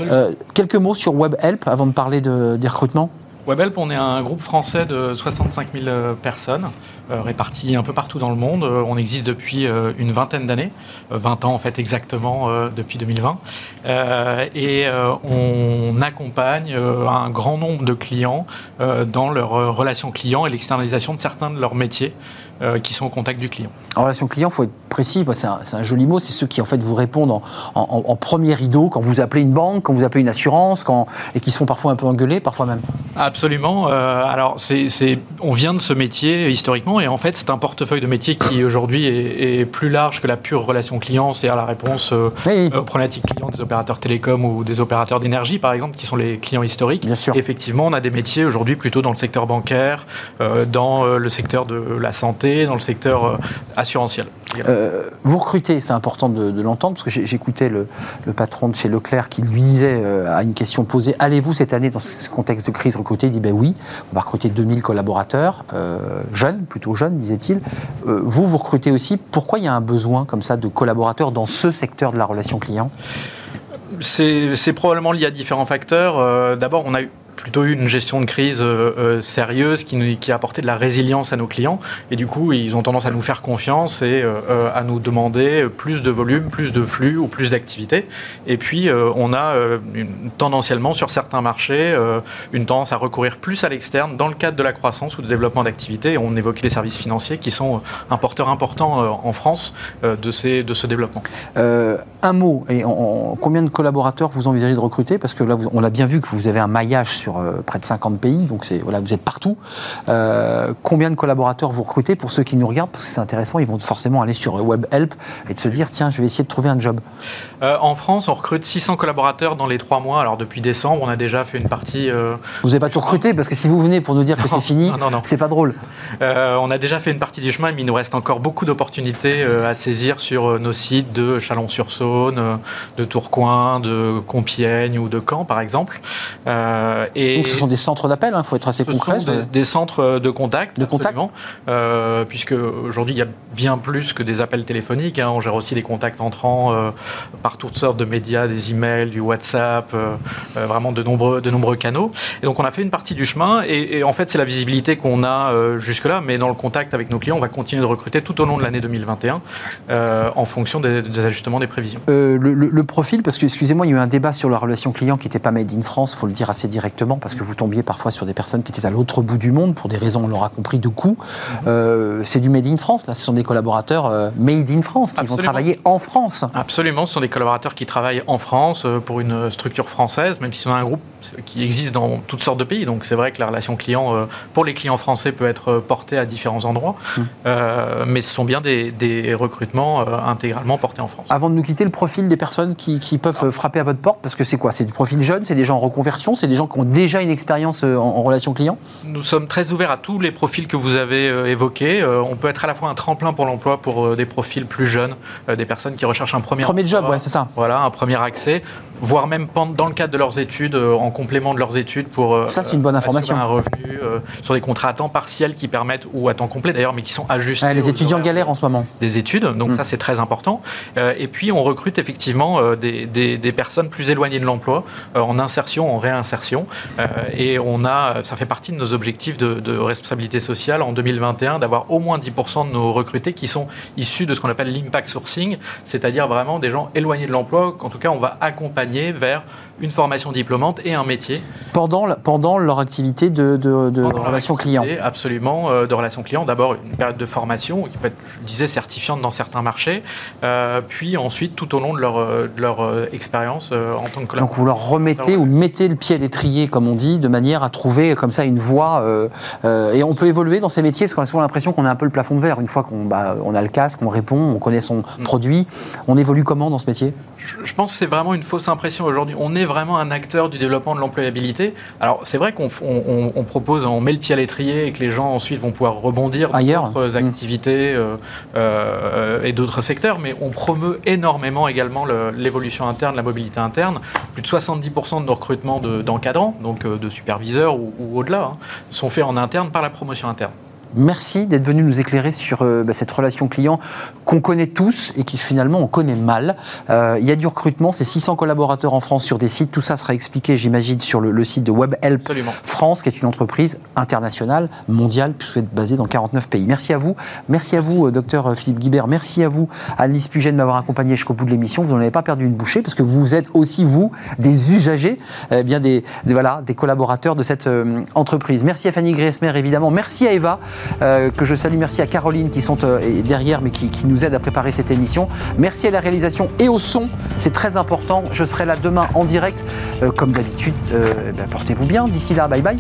Euh, quelques mots sur WebHelp avant de parler de, des recrutements? WebHelp, on est un groupe français de 65 000 personnes répartis un peu partout dans le monde. Euh, on existe depuis euh, une vingtaine d'années, 20 ans en fait exactement depuis 2020. et on accompagne un grand nombre de clients dans leurs relations clients et l'externalisation de certains de leurs métiers qui sont au contact du client. En relation client, il faut être précis, c'est un, joli mot, c'est ceux qui en fait vous répondent en, premier rideau quand vous appelez une banque, quand vous appelez une assurance, quand, et qui se font parfois un peu engueuler, parfois même. Absolument. alors, c'est, on vient de ce métier historiquement et en fait, c'est un portefeuille de métiers qui aujourd'hui est, plus large que la pure relation client, c'est-à-dire la réponse euh, aux problématiques clients des opérateurs télécoms ou des opérateurs d'énergie, par exemple, qui sont les clients historiques. Bien sûr. Effectivement, on a des métiers aujourd'hui plutôt dans le secteur bancaire, euh, dans euh, le secteur de la santé, dans le secteur assurantiel. Euh, vous recrutez, c'est important de, de l'entendre, parce que j'écoutais le, le patron de chez Leclerc qui lui disait euh, à une question posée Allez-vous cette année, dans ce contexte de crise, recruter? Il dit Ben oui, on va recruter 2000 collaborateurs, euh, jeunes, plutôt jeunes, disait-il. Euh, vous, vous recrutez aussi. Pourquoi il y a un besoin comme ça de collaborateurs dans ce secteur de la relation client? C'est c'est probablement lié à différents facteurs. Euh, D'abord, on a eu plutôt eu une gestion de crise euh, euh, sérieuse qui, qui a apporté de la résilience à nos clients. Et du coup, ils ont tendance à nous faire confiance et euh, euh, à nous demander plus de volume, plus de flux ou plus d'activité. Et puis, euh, on a euh, une- tendanciellement sur certains marchés une tendance à recourir plus à l'externe dans le cadre de la croissance ou du développement d'activités. On évoquait les services financiers qui sont un porteur important en France de, ces, de ce développement. Un mot, et en- en- combien de collaborateurs vous envisagez de recruter? Parce que là, on l'a bien vu que vous avez un maillage sur euh, près de 50 pays, donc c'est voilà, vous êtes partout. Euh, combien de collaborateurs vous recrutez pour ceux qui nous regardent? Parce que c'est intéressant, ils vont forcément aller sur WebHelp et de se dire tiens, je vais essayer de trouver un job. Euh, en France, on recrute 600 collaborateurs dans les trois mois. Alors depuis décembre, on a déjà fait une partie. euh, Vous n'avez pas tout recruté parce que si vous venez pour nous dire que c'est fini, c'est pas drôle. euh, on a déjà fait une partie du chemin, mais il nous reste encore beaucoup d'opportunités euh, à saisir sur euh, nos sites de Chalon-sur-Saône, euh, de Tourcoing, de Compiègne ou de Caen, par exemple. Euh, et Donc ce sont des centres d'appel, il faut être assez ce concret. sont des, des centres de contact, De contact. absolument. Euh, puisque aujourd'hui il y a bien plus que des appels téléphoniques. hein. On gère aussi des contacts entrants euh, par toutes sortes de médias, des emails, du WhatsApp, euh, euh, vraiment de nombreux, de nombreux canaux. Et donc on a fait une partie du chemin. Et, et en fait c'est la visibilité qu'on a euh, jusque-là, mais dans le contact avec nos clients, on va continuer de recruter tout au long de l'année 2021 euh, en fonction des, des ajustements des prévisions. Euh, le, le- le profil, parce que excusez-moi, il y a eu un débat sur la relation client qui n'était pas made in France, faut le dire assez directement, parce que vous tombiez parfois sur des personnes qui étaient à l'autre bout du monde pour des raisons, on l'aura compris, de coût. Euh, c'est du made in France, là, ce sont des collaborateurs euh, made in France qui vont Absolument. travailler en France. Absolument, ce sont des collaborateurs qui travaillent en France euh, pour une structure française, même si on a un groupe qui existe dans toutes sortes de pays. Donc c'est vrai que la relation client pour les clients français peut être portée à différents endroits, Mmh. Euh, mais ce sont bien des, des recrutements intégralement portés en France. Avant de nous quitter, le profil des personnes qui, qui peuvent euh, frapper à votre porte, parce que c'est quoi? C'est du profil jeune, c'est des gens en reconversion, c'est des gens qui ont déjà une expérience euh, en, en relation client? Nous sommes très ouverts à tous les profils que vous avez euh, évoqués. Euh, on peut être à la fois un tremplin pour l'emploi pour des profils plus jeunes, des personnes qui recherchent un premier Premier job, ouais, c'est ça. Voilà, un premier accès, voire même dans le cadre de leurs études, en complément de leurs études pour Ça, c'est une bonne information. un revenu sur des contrats à temps partiel qui permettent ou à temps complet d'ailleurs, mais qui sont ajustés. Ouais, Les étudiants galèrent en ce moment. des études, donc Mm. ça c'est très important. Et puis on recrute effectivement des, des- des personnes plus éloignées de l'emploi, en insertion, en réinsertion. Euh, et on a, ça fait partie de nos objectifs de, de responsabilité sociale en 2021 d'avoir au moins 10% de nos recrutés qui sont issus de ce qu'on appelle l'impact sourcing, c'est-à-dire vraiment des gens éloignés de l'emploi, qu'en tout cas on va accompagner vers une formation diplômante et un métier. Pendant, pendant leur activité de, de, de relation client. Absolument, euh, de relation client. D'abord, une période de formation qui peut être, je disais, certifiante dans certains marchés. Euh, puis ensuite, tout au long de leur, de leur euh, expérience en tant que Donc collaborateur. vous leur remettez ou mettez le pied à l'étrier, comme on dit, de manière à trouver comme ça une voie. euh, euh, et on peut évoluer dans ces métiers, parce qu'on a souvent l'impression qu'on a un peu le plafond de verre. Une fois qu'on bah, on a le casque, on répond, on connaît son Mm. produit, on évolue comment dans ce métier? Je, je pense que c'est vraiment une fausse impression aujourd'hui. On est vraiment un acteur du développement de l'employabilité. Alors, c'est vrai qu'on on- on- on propose, on met le pied à l'étrier et que les gens ensuite vont pouvoir rebondir dans d'autres Mm. activités euh, euh, et d'autres secteurs, mais on promeut énormément également le- l'évolution interne, la mobilité interne. Plus de 70% de nos recrutements de- d'encadrants, donc euh, de superviseurs ou, au-delà, hein, sont faits en interne par la promotion interne. Merci d'être venu nous éclairer sur euh, bah, cette relation client qu'on connaît tous et qui finalement on connaît mal. Euh, il y a du recrutement, c'est 600 collaborateurs en France sur des sites. Tout ça sera expliqué, j'imagine, sur le, le site de WebHelp Absolument. France, qui est une entreprise internationale, mondiale, puisque vous êtes basée dans 49 pays. Merci à vous. Merci à vous, euh, docteur Philippe Guibert. Merci à vous, Alice Puget, de m'avoir accompagné jusqu'au bout de l'émission. Vous n'en avez pas perdu une bouchée, parce que vous êtes aussi, vous, des usagers, eh bien des, des- voilà, des collaborateurs de cette euh, entreprise. Merci à Fanny Griesmer, évidemment. Merci à Eva, euh, que je salue. Merci à Caroline, qui sont euh, derrière, mais qui, nous aide à préparer cette émission. Merci à la réalisation et au son. C'est très important. Je serai là demain en direct, euh, comme d'habitude. Euh, ben, Portez-vous bien. D'ici là, bye bye.